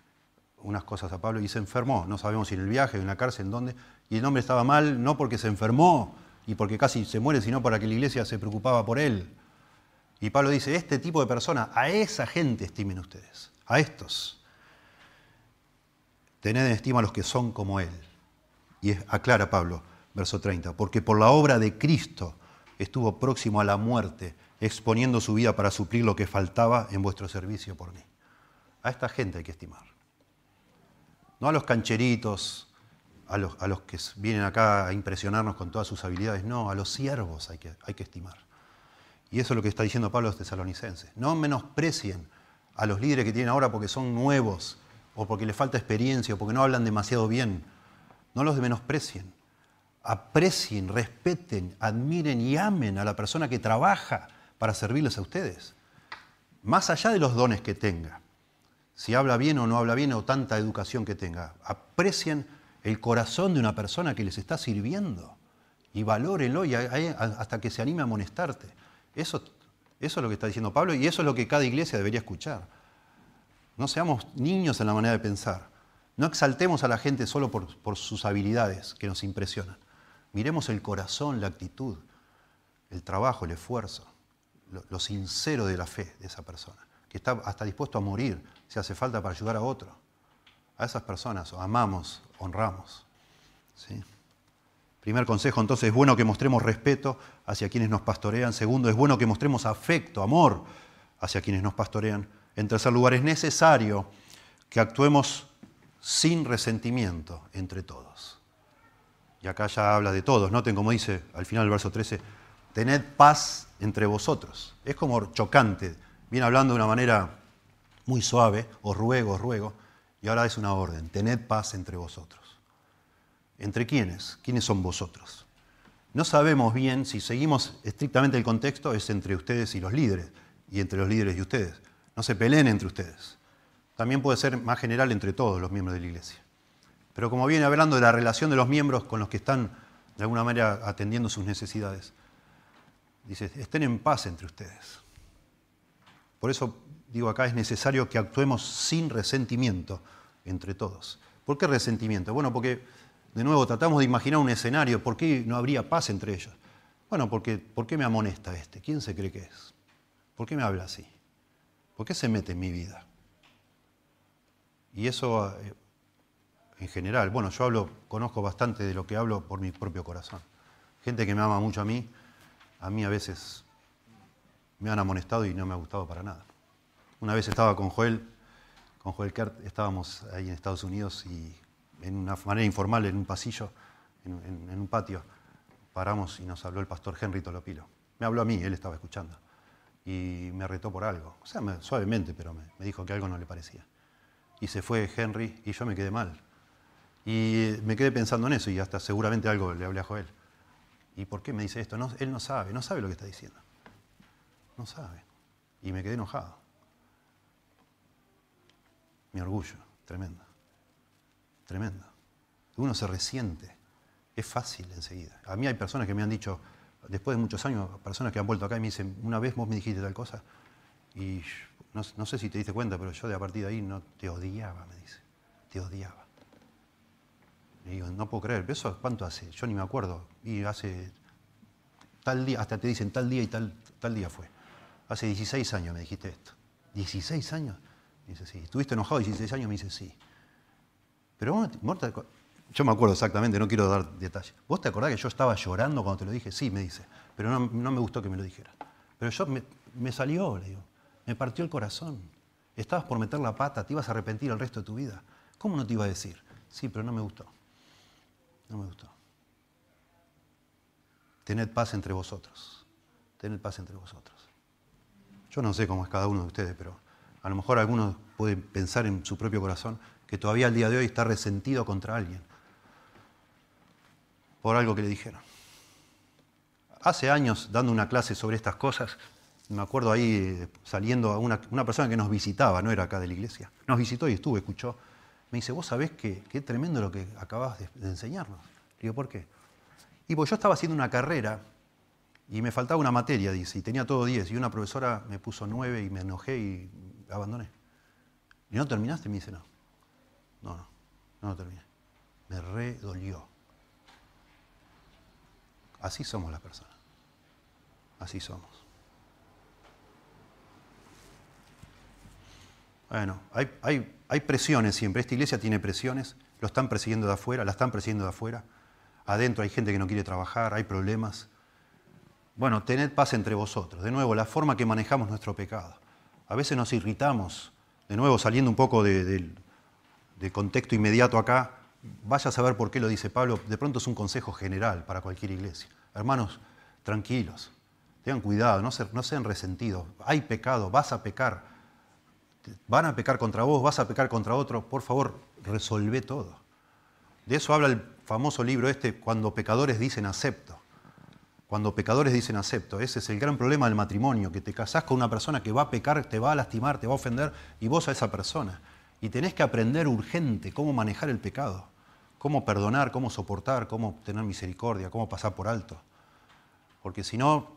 A: unas cosas a Pablo y se enfermó. No sabemos si en el viaje, en la cárcel, en dónde. Y el hombre estaba mal no porque se enfermó y porque casi se muere, sino para que la iglesia se preocupaba por él. Y Pablo dice, este tipo de persona, a esa gente estimen ustedes, a estos. Tened en estima a los que son como él. Y aclara Pablo, verso 30, porque por la obra de Cristo estuvo próximo a la muerte, exponiendo su vida para suplir lo que faltaba en vuestro servicio por mí. A esta gente hay que estimar. No a los cancheritos, a los, que vienen acá a impresionarnos con todas sus habilidades, no, a los siervos hay que, hay que estimar. Y eso es lo que está diciendo Pablo a los tesalonicenses. No menosprecien a los líderes que tienen ahora porque son nuevos, o porque les falta experiencia, o porque no hablan demasiado bien. No los menosprecien. Aprecien, respeten, admiren y amen a la persona que trabaja para servirles a ustedes. Más allá de los dones que tenga, si habla bien o no habla bien o tanta educación que tenga, aprecien el corazón de una persona que les está sirviendo y valórenlo y hasta que se anime a amonestarte. Eso, eso es lo que está diciendo Pablo y eso es lo que cada iglesia debería escuchar. No seamos niños en la manera de pensar. No exaltemos a la gente solo por, sus habilidades que nos impresionan. Miremos el corazón, la actitud, el trabajo, el esfuerzo, lo, sincero de la fe de esa persona, que está hasta dispuesto a morir si hace falta para ayudar a otro. A esas personas amamos, honramos. Primer consejo, entonces, es bueno que mostremos respeto hacia quienes nos pastorean. Segundo, es bueno que mostremos afecto, amor hacia quienes nos pastorean. En tercer lugar, es necesario que actuemos sin resentimiento entre todos. Y acá ya habla de todos. Noten como dice al final del verso 13, tened paz entre vosotros. Es como chocante. Viene hablando de una manera muy suave, os ruego, os ruego, y ahora es una orden, tened paz entre vosotros. ¿Entre quiénes? ¿Quiénes son vosotros? No sabemos bien, si seguimos estrictamente el contexto, es entre ustedes y los líderes, y entre los líderes y ustedes. No se peleen entre ustedes. También puede ser más general entre todos los miembros de la iglesia. Pero como viene hablando de la relación de los miembros con los que están de alguna manera atendiendo sus necesidades, dice, estén en paz entre ustedes. Por eso digo acá, es necesario que actuemos sin resentimiento entre todos. ¿Por qué resentimiento? Bueno, porque de nuevo tratamos de imaginar un escenario, ¿por qué no habría paz entre ellos? Bueno, porque ¿por qué me amonesta este? ¿Quién se cree que es? ¿Por qué me habla así? ¿Por qué se mete en mi vida? Y eso eh, en general, bueno, yo hablo, conozco bastante de lo que hablo por mi propio corazón. Gente que me ama mucho a mí, a mí a veces me han amonestado y no me ha gustado para nada. Una vez estaba con Joel, con Joel Kert, estábamos ahí en Estados Unidos y en una manera informal, en un pasillo, en, un patio, paramos y nos habló el pastor Henry Tolopilo. Me habló a mí, él estaba escuchando y me retó por algo. O sea, suavemente, pero me, dijo que algo no le parecía. Y se fue Henry y yo me quedé mal. Y me quedé pensando en eso y hasta seguramente algo le hablé a Joel. ¿Y por qué me dice esto? él no sabe, no sabe lo que está diciendo. No sabe. Y me quedé enojado. Mi orgullo, tremendo. Tremendo. Uno se resiente. Es fácil enseguida. A mí hay personas que me han dicho, después de muchos años, personas que han vuelto acá y me dicen, una vez vos me dijiste tal cosa, y no, sé si te diste cuenta, pero yo de a partir de ahí no te odiaba, me dice. Te odiaba. Y digo, no puedo creer, ¿eso cuánto hace? Yo ni me acuerdo. Y hace tal día, hasta te dicen tal día y tal, tal día fue. Hace 16 años me dijiste esto. ¿16 años? Me dice, sí. ¿Estuviste enojado 16 años? Me dice, sí. Pero vos, yo me acuerdo exactamente, no quiero dar detalles. ¿Vos te acordás que yo estaba llorando cuando te lo dije? Sí, me dice, pero no, me gustó que me lo dijera. Pero yo me, salió, le digo, me partió el corazón. Estabas por meter la pata, te ibas a arrepentir el resto de tu vida. ¿Cómo no te iba a decir? Sí, pero no me gustó. No me gustó. Tened paz entre vosotros. Tened paz entre vosotros. Yo no sé cómo es cada uno de ustedes, pero a lo mejor algunos pueden pensar en su propio corazón que todavía al día de hoy está resentido contra alguien por algo que le dijeron. Hace años, dando una clase sobre estas cosas, me acuerdo ahí eh, saliendo a una, persona que nos visitaba, no era acá de la iglesia, nos visitó y estuvo, escuchó. Me dice, vos sabés qué tremendo lo que acabas de, enseñarnos. Le digo, ¿por qué? Y pues yo estaba haciendo una carrera y me faltaba una materia, dice, y tenía todo 10, y una profesora me puso 9 y me enojé y abandoné. ¿Y no terminaste? Me dice, no. No, no, no terminé. Me redolió. Así somos las personas. Así somos. Bueno, hay, hay, presiones siempre. Esta iglesia tiene presiones. Lo están persiguiendo de afuera, la están persiguiendo de afuera. Adentro hay gente que no quiere trabajar, hay problemas. Bueno, tened paz entre vosotros. De nuevo, la forma que manejamos nuestro pecado. A veces nos irritamos. De nuevo, saliendo un poco del contexto inmediato acá, vaya a saber por qué lo dice Pablo. De pronto es un consejo general para cualquier iglesia. Hermanos, tranquilos, tengan cuidado, no, no sean resentidos. Hay pecado, vas a pecar. Van a pecar contra vos, vas a pecar contra otro. Por favor, resolve todo. De eso habla el famoso libro este, cuando pecadores dicen acepto. Cuando pecadores dicen acepto, ese es el gran problema del matrimonio, que te casás con una persona que va a pecar, te va a lastimar, te va a ofender, y vos a esa persona. Y tenés que aprender urgente cómo manejar el pecado, cómo perdonar, cómo soportar, cómo tener misericordia, cómo pasar por alto. Porque si no,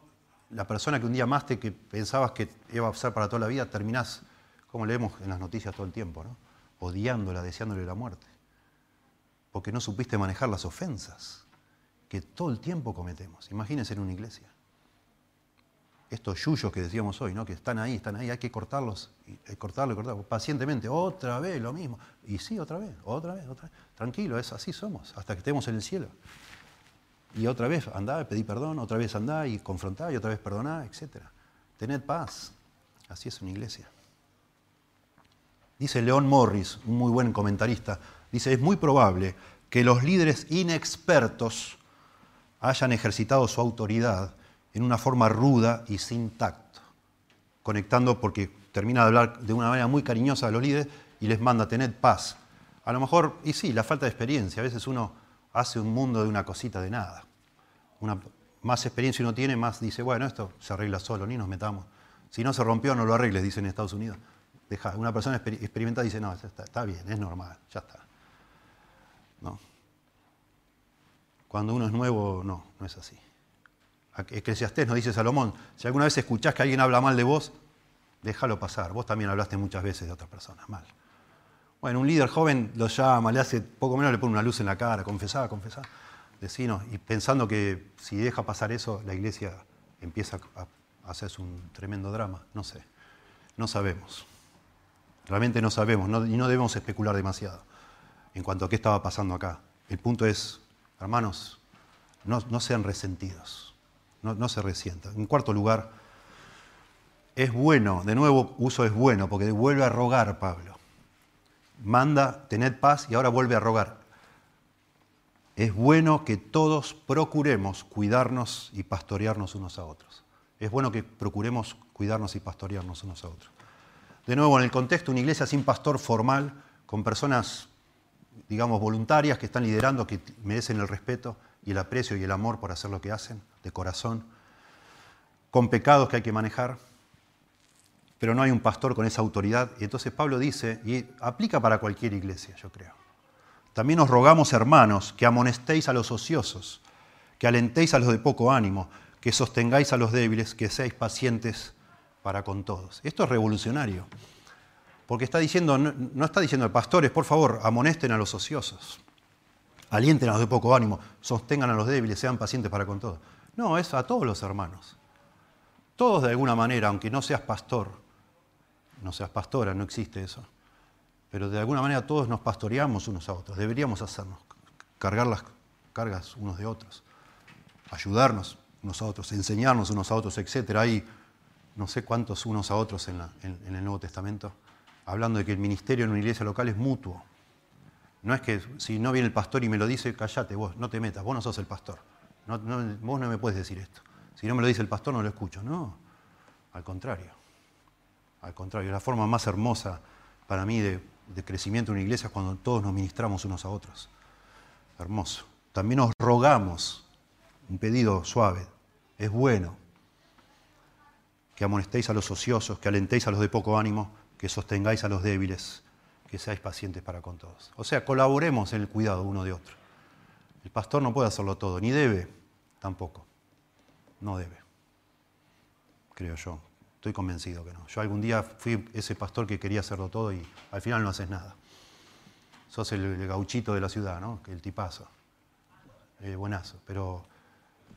A: la persona que un día amaste, que pensabas que iba a pasar para toda la vida, terminás, como leemos en las noticias todo el tiempo, odiándola, deseándole la muerte. Porque no supiste manejar las ofensas que todo el tiempo cometemos. Imagínense en una iglesia. Estos yuyos que decíamos hoy, ¿no? que están ahí, están ahí, hay que cortarlos, y, cortarlo, cortarlo, pacientemente, otra vez lo mismo. Y sí, otra vez, otra vez, otra vez. Tranquilo, es así somos, hasta que estemos en el cielo. Y otra vez andá, pedí perdón, otra vez andá y confrontá, y otra vez perdoná, etc. Tened paz. Así es una iglesia. Dice León Morris, un muy buen comentarista, dice, es muy probable que los líderes inexpertos hayan ejercitado su autoridad en una forma ruda y sin tacto, conectando porque termina de hablar de una manera muy cariñosa a los líderes y les manda a tener paz. A lo mejor, y sí, la falta de experiencia, a veces uno hace un mundo de una cosita de nada. Más experiencia uno tiene, más dice, bueno, esto se arregla solo, ni nos metamos. Si no se rompió, no lo arregles, dicen en Estados Unidos. Deja. Una persona experimentada dice, no, está, está bien, es normal, ya está. ¿No? Cuando uno es nuevo, no, no es así. Eclesiastés nos dice Salomón, si alguna vez escuchás que alguien habla mal de vos, déjalo pasar. Vos también hablaste muchas veces de otras personas mal. Bueno, un líder joven lo llama, le hace poco menos, le pone una luz en la cara, confesá, confesá, decinos, y pensando que si deja pasar eso, la iglesia empieza a hacerse un tremendo drama. No sé, no sabemos. Realmente no sabemos y no debemos especular demasiado en cuanto a qué estaba pasando acá. El punto es, hermanos, no, sean resentidos, no, se resientan. En cuarto lugar, es bueno, de nuevo uso es bueno, porque vuelve a rogar Pablo. Manda, tened paz y ahora vuelve a rogar. Es bueno que todos procuremos cuidarnos y pastorearnos unos a otros. Es bueno que procuremos cuidarnos y pastorearnos unos a otros. De nuevo, en el contexto, una iglesia sin pastor formal, con personas digamos, voluntarias que están liderando, que merecen el respeto y el aprecio y el amor por hacer lo que hacen, de corazón, con pecados que hay que manejar, pero no hay un pastor con esa autoridad. Y entonces Pablo dice, y aplica para cualquier iglesia, yo creo. También os rogamos, hermanos, que amonestéis a los ociosos, que alentéis a los de poco ánimo, que sostengáis a los débiles, que seáis pacientes para con todos. Esto es revolucionario. Porque está diciendo, no, está diciendo, pastores, por favor, amonesten a los ociosos, alienten a los de poco ánimo, sostengan a los débiles, sean pacientes para con todos. No, es a todos los hermanos. Todos de alguna manera, aunque no seas pastor, no seas pastora, no existe eso, pero de alguna manera todos nos pastoreamos unos a otros, deberíamos hacernos, cargar las cargas unos de otros, ayudarnos unos a otros, enseñarnos unos a otros, etc. Hay no sé cuántos unos a otros en el Nuevo Testamento hablando de que el ministerio en una iglesia local es mutuo. No es que si no viene el pastor y me lo dice, callate vos, no te metas, vos no sos el pastor. vos no me puedes decir esto. Si no me lo dice el pastor, no lo escucho. No, al contrario. Al contrario, la forma más hermosa para mí de, de crecimiento en una iglesia es cuando todos nos ministramos unos a otros. Hermoso. También nos rogamos, un pedido suave, es bueno que amonestéis a los ociosos, que alentéis a los de poco ánimo, que sostengáis a los débiles, que seáis pacientes para con todos. O sea, colaboremos en el cuidado uno de otro. El pastor no puede hacerlo todo, ni debe tampoco. No debe. Creo yo. Estoy convencido que no. Yo algún día fui ese pastor que quería hacerlo todo y al final no haces nada. Sos el, gauchito de la ciudad, ¿no? El tipazo. Eh, buenazo. Pero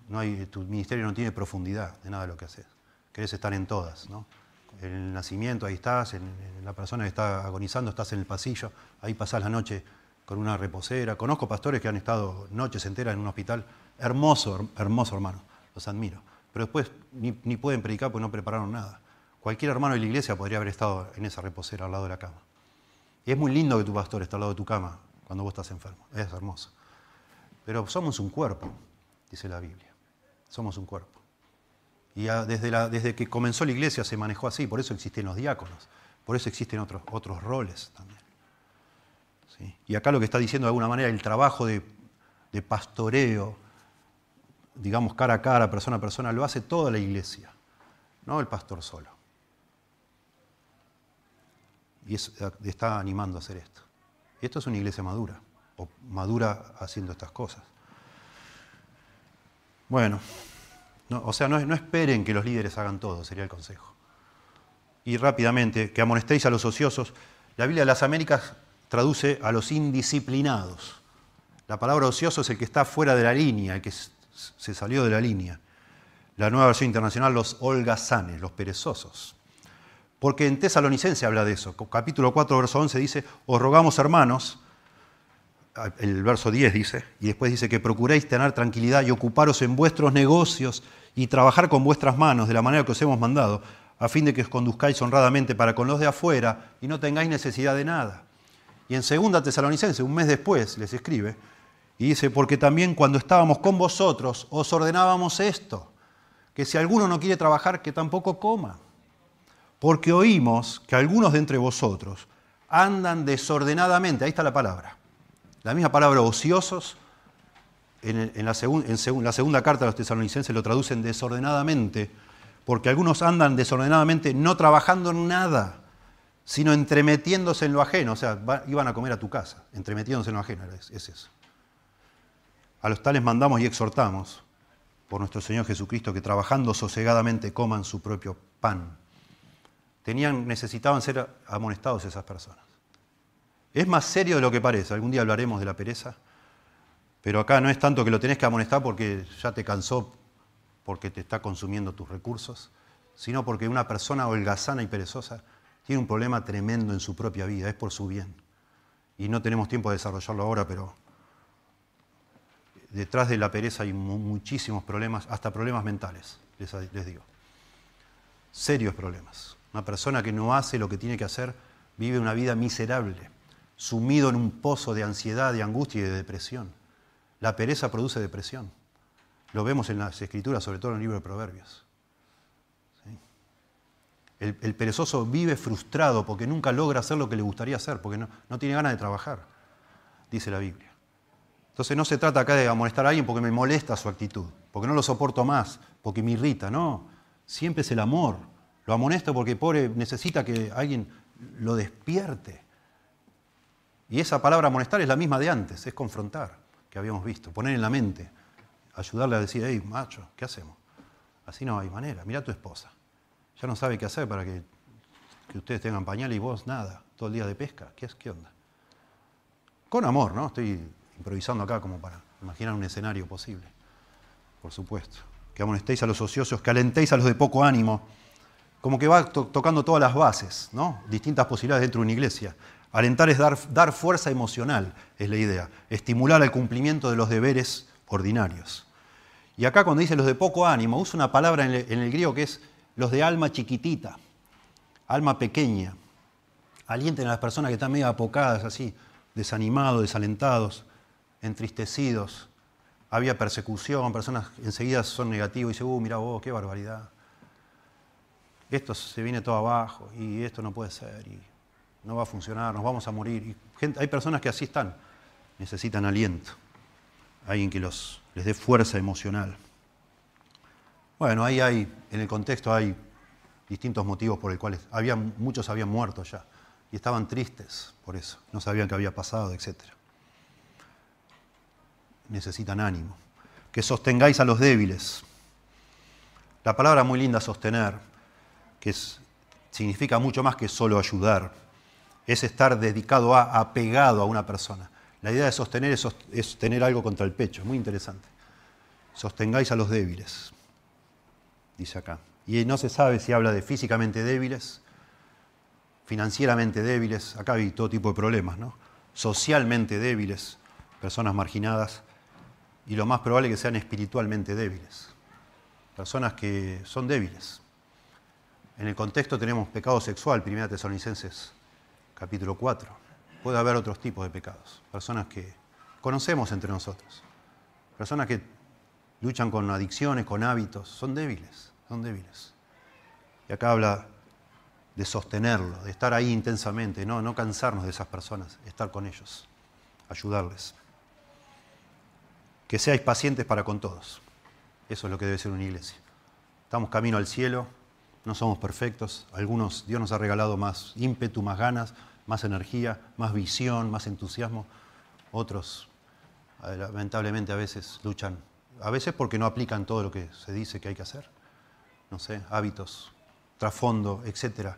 A: no hay, tu ministerio no tiene profundidad de nada de lo que haces. Querés estar en todas, ¿no? En el nacimiento, ahí estás, en, la persona que está agonizando, estás en el pasillo, ahí pasás la noche con una reposera. Conozco pastores que han estado noches enteras en un hospital. Hermoso, hermoso hermano, los admiro. Pero después ni, pueden predicar porque no prepararon nada. Cualquier hermano de la iglesia podría haber estado en esa reposera al lado de la cama. Y es muy lindo que tu pastor esté al lado de tu cama cuando vos estás enfermo. Es hermoso. Pero somos un cuerpo, dice la Biblia. Somos un cuerpo. Y desde, desde, que comenzó la iglesia se manejó así, por eso existen los diáconos, por eso existen otros, otros roles también. Y acá lo que está diciendo de alguna manera, el trabajo de, de pastoreo, digamos cara a cara, persona a persona, lo hace toda la iglesia, no el pastor solo. Y está animando a hacer esto. Y esto es una iglesia madura, o madura haciendo estas cosas. Bueno, o sea, no, no, esperen que los líderes hagan todo, sería el consejo. Y rápidamente, que amonestéis a los ociosos. La Biblia de las Américas traduce a los indisciplinados. La palabra ocioso es el que está fuera de la línea, el que se salió de la línea. La nueva versión internacional, los holgazanes, los perezosos. Porque en Tesalonicense habla de eso. Capítulo 4, verso 11 dice, os rogamos hermanos, el verso 10 dice, y después dice que procuréis tener tranquilidad y ocuparos en vuestros negocios y trabajar con vuestras manos de la manera que os hemos mandado, a fin de que os conduzcáis honradamente para con los de afuera y no tengáis necesidad de nada. Y en 2 Tesalonicense, un mes después, les escribe, y dice, porque también cuando estábamos con vosotros os ordenábamos esto, que si alguno no quiere trabajar, que tampoco coma. Porque oímos que algunos de entre vosotros andan desordenadamente, ahí está la palabra, la misma palabra ociosos, en, la, segunda carta de los tesalonicenses lo traducen desordenadamente, porque algunos andan desordenadamente no trabajando en nada, sino entremetiéndose en lo ajeno, o sea, iban a comer a tu casa, entremetiéndose en lo ajeno, es eso. A los tales mandamos y exhortamos por nuestro Señor Jesucristo que trabajando sosegadamente coman su propio pan. Tenían, necesitaban ser amonestados esas personas. Es más serio de lo que parece. Algún día hablaremos de la pereza, pero acá no es tanto que lo tenés que amonestar porque ya te cansó, porque te está consumiendo tus recursos, sino porque una persona holgazana y perezosa tiene un problema tremendo en su propia vida, es por su bien. Y no tenemos tiempo de desarrollarlo ahora, pero detrás de la pereza hay muchísimos problemas, hasta problemas mentales, les, digo. Serios problemas. Una persona que no hace lo que tiene que hacer vive una vida miserable, sumido en un pozo de ansiedad, de angustia y de depresión. La pereza produce depresión. Lo vemos en las escrituras, sobre todo en el libro de Proverbios. El, perezoso vive frustrado porque nunca logra hacer lo que le gustaría hacer, porque no tiene ganas de trabajar, dice la Biblia. Entonces no se trata acá de amonestar a alguien porque me molesta su actitud, porque no lo soporto más, porque me irrita, no. Siempre es el amor. Lo amonesto porque pobre necesita que alguien lo despierte. Y esa palabra amonestar es la misma de antes, es confrontar, que habíamos visto, poner en la mente, ayudarle a decir, hey, macho, ¿qué hacemos? Así no hay manera, mira tu esposa. Ya no sabe qué hacer para que, ustedes tengan pañal y vos nada, todo el día de pesca. ¿Qué, es, ¿Qué onda? Con amor, ¿no? Estoy improvisando acá como para imaginar un escenario posible, por supuesto. Que amonestéis a los ociosos, que alentéis a los de poco ánimo, como que va tocando todas las bases, ¿no? distintas posibilidades dentro de una iglesia. Alentar es dar, dar fuerza emocional, es la idea, estimular el cumplimiento de los deberes ordinarios. Y acá cuando dice los de poco ánimo, usa una palabra en el, griego que es los de alma chiquitita, alma pequeña. Alienten a las personas que están medio apocadas, así, desanimados, desalentados entristecidos, había persecución, personas enseguida son negativos y dicen, uh, mira vos, qué barbaridad. Esto se viene todo abajo y esto no puede ser no va a funcionar, nos vamos a morir. Hay personas que así están, necesitan aliento, alguien que les dé fuerza emocional. Bueno, ahí hay, en el contexto hay distintos motivos por los cuales muchos habían muerto ya y estaban tristes por eso, no sabían qué había pasado, etcétera necesitan ánimo. Que sostengáis a los débiles. La palabra muy linda sostener, que significa mucho más que solo ayudar, es estar dedicado a, apegado a una persona. La idea de sostener es, tener algo contra el pecho, muy interesante. Sostengáis a los débiles, dice acá. Y no se sabe si habla de físicamente débiles, financieramente débiles, acá hay todo tipo de problemas, ¿no? Socialmente débiles, personas marginadas, y lo más probable es que sean espiritualmente débiles, personas que son débiles. En el contexto tenemos pecado sexual, 1 Tesalonicenses capítulo 4. Puede haber otros tipos de pecados, personas que conocemos entre nosotros, personas que luchan con adicciones, con hábitos, son débiles, son débiles. Y acá habla de sostenerlo, de estar ahí intensamente, no, no cansarnos de esas personas, estar con ellos, ayudarles. Que seáis pacientes para con todos. Eso es lo que debe ser una iglesia. Estamos camino al cielo, no somos perfectos. Algunos, Dios nos ha regalado más ímpetu, más ganas, más energía, más visión, más entusiasmo. Otros, eh, lamentablemente, a veces luchan, a veces porque no aplican todo lo que se dice que hay que hacer. No sé, hábitos, trasfondo, etcétera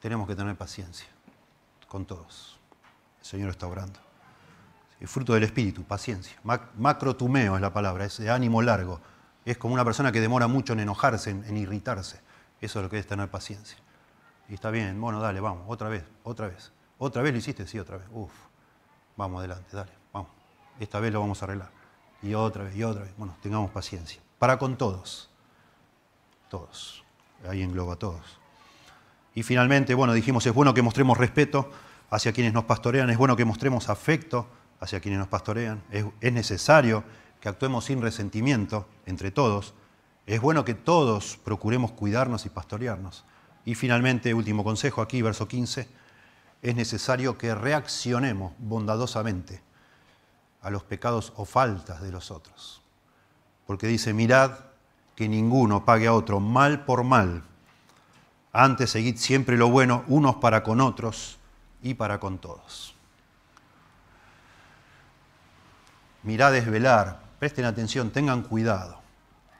A: tenemos que tener paciencia con todos. El Señor está orando. El fruto del Espíritu, paciencia. Macrotumeo es la palabra, es de ánimo largo. Es como una persona que demora mucho en enojarse, en, irritarse. Eso es lo que es tener paciencia. Y está bien, bueno, dale, vamos, otra vez, otra vez. ¿Otra vez lo hiciste? Sí, otra vez. Uf, vamos adelante, dale, vamos. Esta vez lo vamos a arreglar. Y otra vez, y otra vez. Bueno, tengamos paciencia. Para con todos. Todos. Ahí engloba a todos. Y finalmente, bueno, dijimos, es bueno que mostremos respeto hacia quienes nos pastorean, es bueno que mostremos afecto hacia quienes nos pastorean, es, necesario que actuemos sin resentimiento entre todos, es bueno que todos procuremos cuidarnos y pastorearnos. Y finalmente, último consejo aquí, verso 15, es necesario que reaccionemos bondadosamente a los pecados o faltas de los otros. Porque dice, mirad que ninguno pague a otro mal por mal antes, seguid siempre lo bueno unos para con otros y para con todos. Mirad desvelar, presten atención, tengan cuidado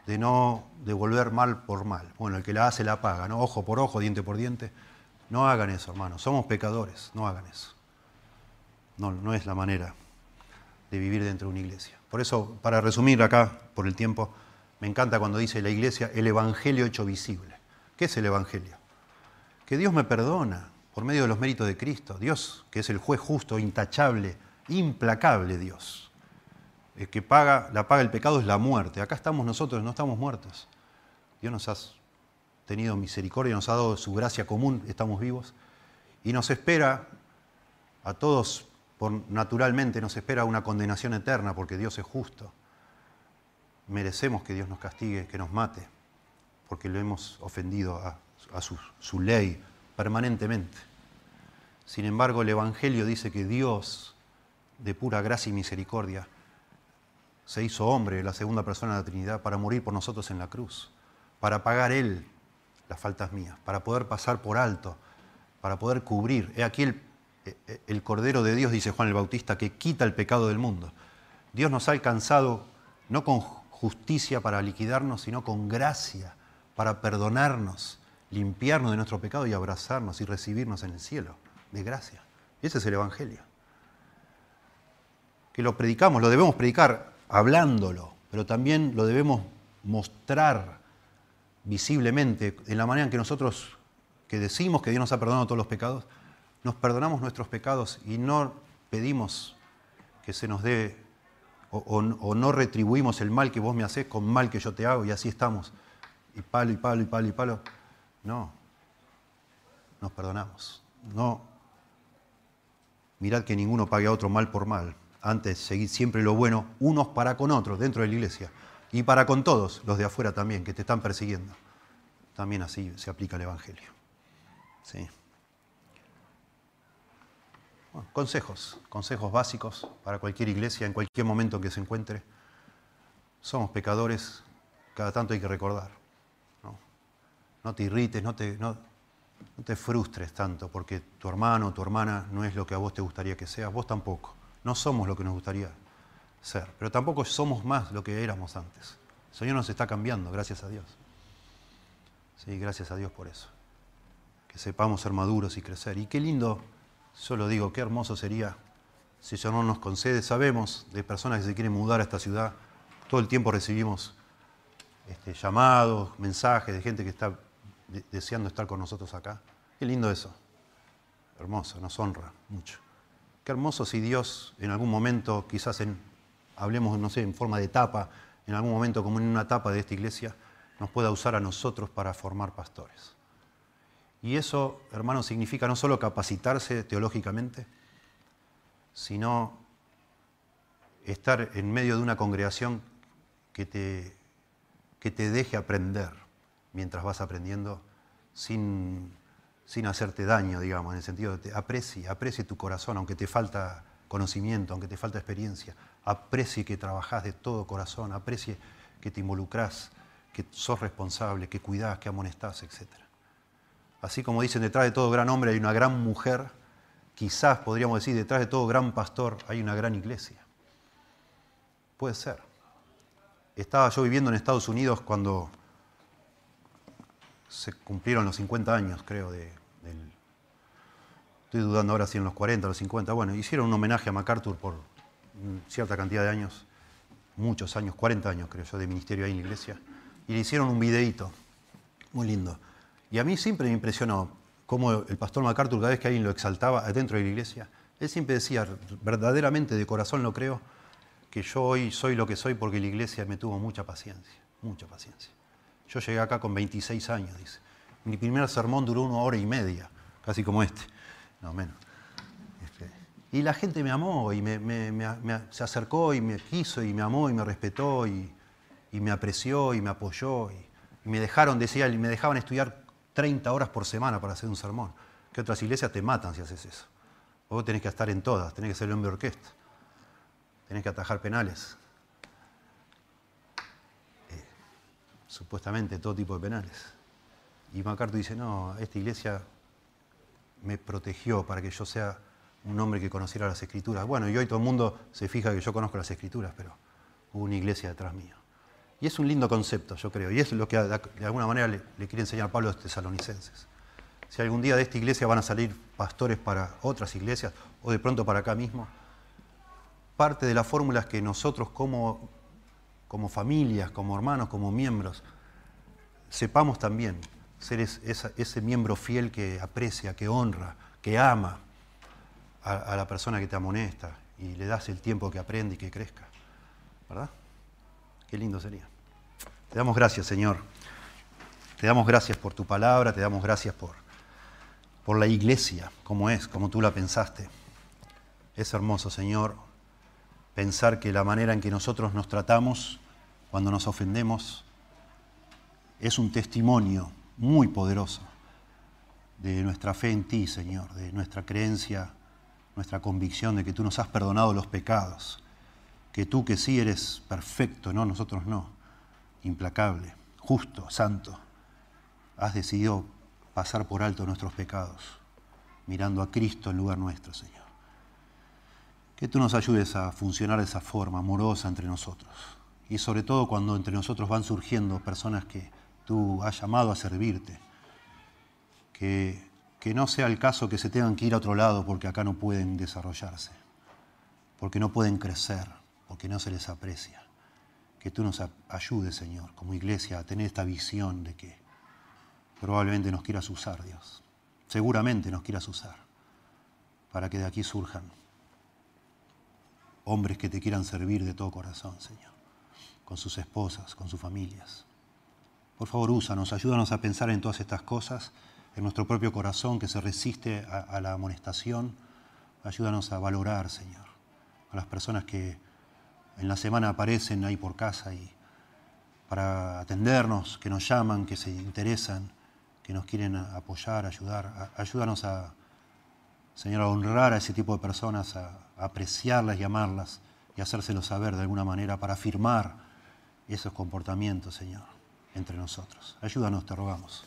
A: de no devolver mal por mal. Bueno, el que la hace la paga, ¿no? Ojo por ojo, diente por diente. No hagan eso, hermanos. Somos pecadores, no hagan eso. No, no es la manera de vivir dentro de una iglesia. Por eso, para resumir acá, por el tiempo, me encanta cuando dice la iglesia el Evangelio hecho visible. ¿Qué es el Evangelio? que Dios me perdona por medio de los méritos de Cristo. Dios, que es el juez justo, intachable, implacable Dios. El que paga, la paga el pecado es la muerte. Acá estamos nosotros, no estamos muertos. Dios nos ha tenido misericordia, nos ha dado su gracia común, estamos vivos. Y nos espera, a todos por, naturalmente, nos espera una condenación eterna porque Dios es justo. Merecemos que Dios nos castigue, que nos mate, porque lo hemos ofendido a, a su, ley permanentemente. Sin embargo, el Evangelio dice que Dios, de pura gracia y misericordia, se hizo hombre, la segunda persona de la Trinidad, para morir por nosotros en la cruz, para pagar Él las faltas mías, para poder pasar por alto, para poder cubrir. He aquí el, el Cordero de Dios, dice Juan el Bautista, que quita el pecado del mundo. Dios nos ha alcanzado no con justicia para liquidarnos, sino con gracia para perdonarnos limpiarnos de nuestro pecado y abrazarnos y recibirnos en el cielo de gracia. Ese es el Evangelio. Que lo predicamos, lo debemos predicar hablándolo, pero también lo debemos mostrar visiblemente en la manera en que nosotros, que decimos que Dios nos ha perdonado todos los pecados, nos perdonamos nuestros pecados y no pedimos que se nos dé o, no retribuimos el mal que vos me haces con mal que yo te hago y así estamos. Y palo y palo y palo y palo. No, nos perdonamos. No, mirad que ninguno pague a otro mal por mal. Antes, seguid siempre lo bueno, unos para con otros dentro de la iglesia y para con todos, los de afuera también, que te están persiguiendo. También así se aplica el Evangelio. Sí. consejos, consejos básicos para cualquier iglesia, en cualquier momento que se encuentre. Somos pecadores, cada tanto hay que recordar no te irrites, no te, no, te frustres tanto porque tu hermano o tu hermana no es lo que a vos te gustaría que seas, vos tampoco. No somos lo que nos gustaría ser, pero tampoco somos más lo que éramos antes. El Señor nos está cambiando, gracias a Dios. Sí, gracias a Dios por eso. Que sepamos ser maduros y crecer. Y qué lindo, solo digo, qué hermoso sería si el Señor nos concede. Sabemos de personas que se quieren mudar a esta ciudad. Todo el tiempo recibimos este, llamados, mensajes de gente que está deseando estar con nosotros acá. Qué lindo eso. Hermoso, nos honra mucho. Qué hermoso si Dios en algún momento, quizás en, hablemos, no sé, en forma de etapa, en algún momento como en una etapa de esta iglesia, nos pueda usar a nosotros para formar pastores. Y eso, hermano, significa no solo capacitarse teológicamente, sino estar en medio de una congregación que te, que te deje aprender mientras vas aprendiendo sin, sin hacerte daño, digamos, en el sentido de aprecie, aprecie tu corazón, aunque te falta conocimiento, aunque te falta experiencia, aprecie que trabajás de todo corazón, aprecie que te involucrás, que sos responsable, que cuidás, que amonestás, etc. Así como dicen, detrás de todo gran hombre hay una gran mujer, quizás podríamos decir, detrás de todo gran pastor hay una gran iglesia. Puede ser. Estaba yo viviendo en Estados Unidos cuando se cumplieron los 50 años, creo, de, del... Estoy dudando ahora si en los 40 o los 50. Bueno, hicieron un homenaje a MacArthur por cierta cantidad de años, muchos años, 40 años creo yo, de ministerio ahí en la iglesia, y le hicieron un videíto, muy lindo. Y a mí siempre me impresionó cómo el pastor MacArthur, cada vez que alguien lo exaltaba dentro de la iglesia, él siempre decía, verdaderamente de corazón lo creo, que yo hoy soy lo que soy porque la iglesia me tuvo mucha paciencia, mucha paciencia. Yo llegué acá con 26 años, dice. Mi primer sermón duró una hora y media, casi como este, no menos. Y la gente me amó y se acercó y me quiso y me amó y me respetó y, me apreció y me apoyó y, me dejaron, decía, me dejaban estudiar 30 horas por semana para hacer un sermón. Que otras iglesias te matan si haces eso. Vos tenés que estar en todas, tenés que ser el hombre de orquesta, tenés que atajar penales. Eh, supuestamente todo tipo de penales. Y MacArthur dice, no, esta iglesia me protegió para que yo sea un hombre que conociera las escrituras. Bueno, y hoy todo el mundo se fija que yo conozco las escrituras, pero hubo una iglesia detrás mío. Y es un lindo concepto, yo creo, y es lo que de alguna manera le, quiere enseñar Pablo a los tesalonicenses. Si algún día de esta iglesia van a salir pastores para otras iglesias, o de pronto para acá mismo, parte de la fórmula es que nosotros como, como familias, como hermanos, como miembros, sepamos también ser ese miembro fiel que aprecia, que honra, que ama a, la persona que te amonesta y le das el tiempo que aprende y que crezca. ¿Verdad? Qué lindo sería. Te damos gracias, Señor. Te damos gracias por tu palabra, te damos gracias por, por la iglesia, como es, como tú la pensaste. Es hermoso, Señor, pensar que la manera en que nosotros nos tratamos cuando nos ofendemos es un testimonio muy poderoso de nuestra fe en ti, Señor, de nuestra creencia nuestra convicción de que tú nos has perdonado los pecados, que tú que sí eres perfecto, no, nosotros no, implacable, justo, santo, has decidido pasar por alto nuestros pecados, mirando a Cristo en lugar nuestro, Señor. Que tú nos ayudes a funcionar de esa forma amorosa entre nosotros. Y sobre todo cuando entre nosotros van surgiendo personas que tú has llamado a servirte, que que no sea el caso que se tengan que ir a otro lado porque acá no pueden desarrollarse, porque no pueden crecer, porque no se les aprecia. Que tú nos ayudes, Señor, como iglesia, a tener esta visión de que probablemente nos quieras usar, Dios. Seguramente nos quieras usar para que de aquí surjan hombres que te quieran servir de todo corazón, Señor, con sus esposas, con sus familias. Por favor, úsanos, ayúdanos a pensar en todas estas cosas en nuestro propio corazón que se resiste a, la amonestación. Ayúdanos a valorar, Señor, a las personas que en la semana aparecen ahí por casa y para atendernos, que nos llaman, que se interesan, que nos quieren apoyar, ayudar. Ayúdanos a, Señor, a honrar a ese tipo de personas, a, apreciarlas y amarlas y hacérselo saber de alguna manera para afirmar esos comportamientos, Señor, entre nosotros. Ayúdanos, te rogamos.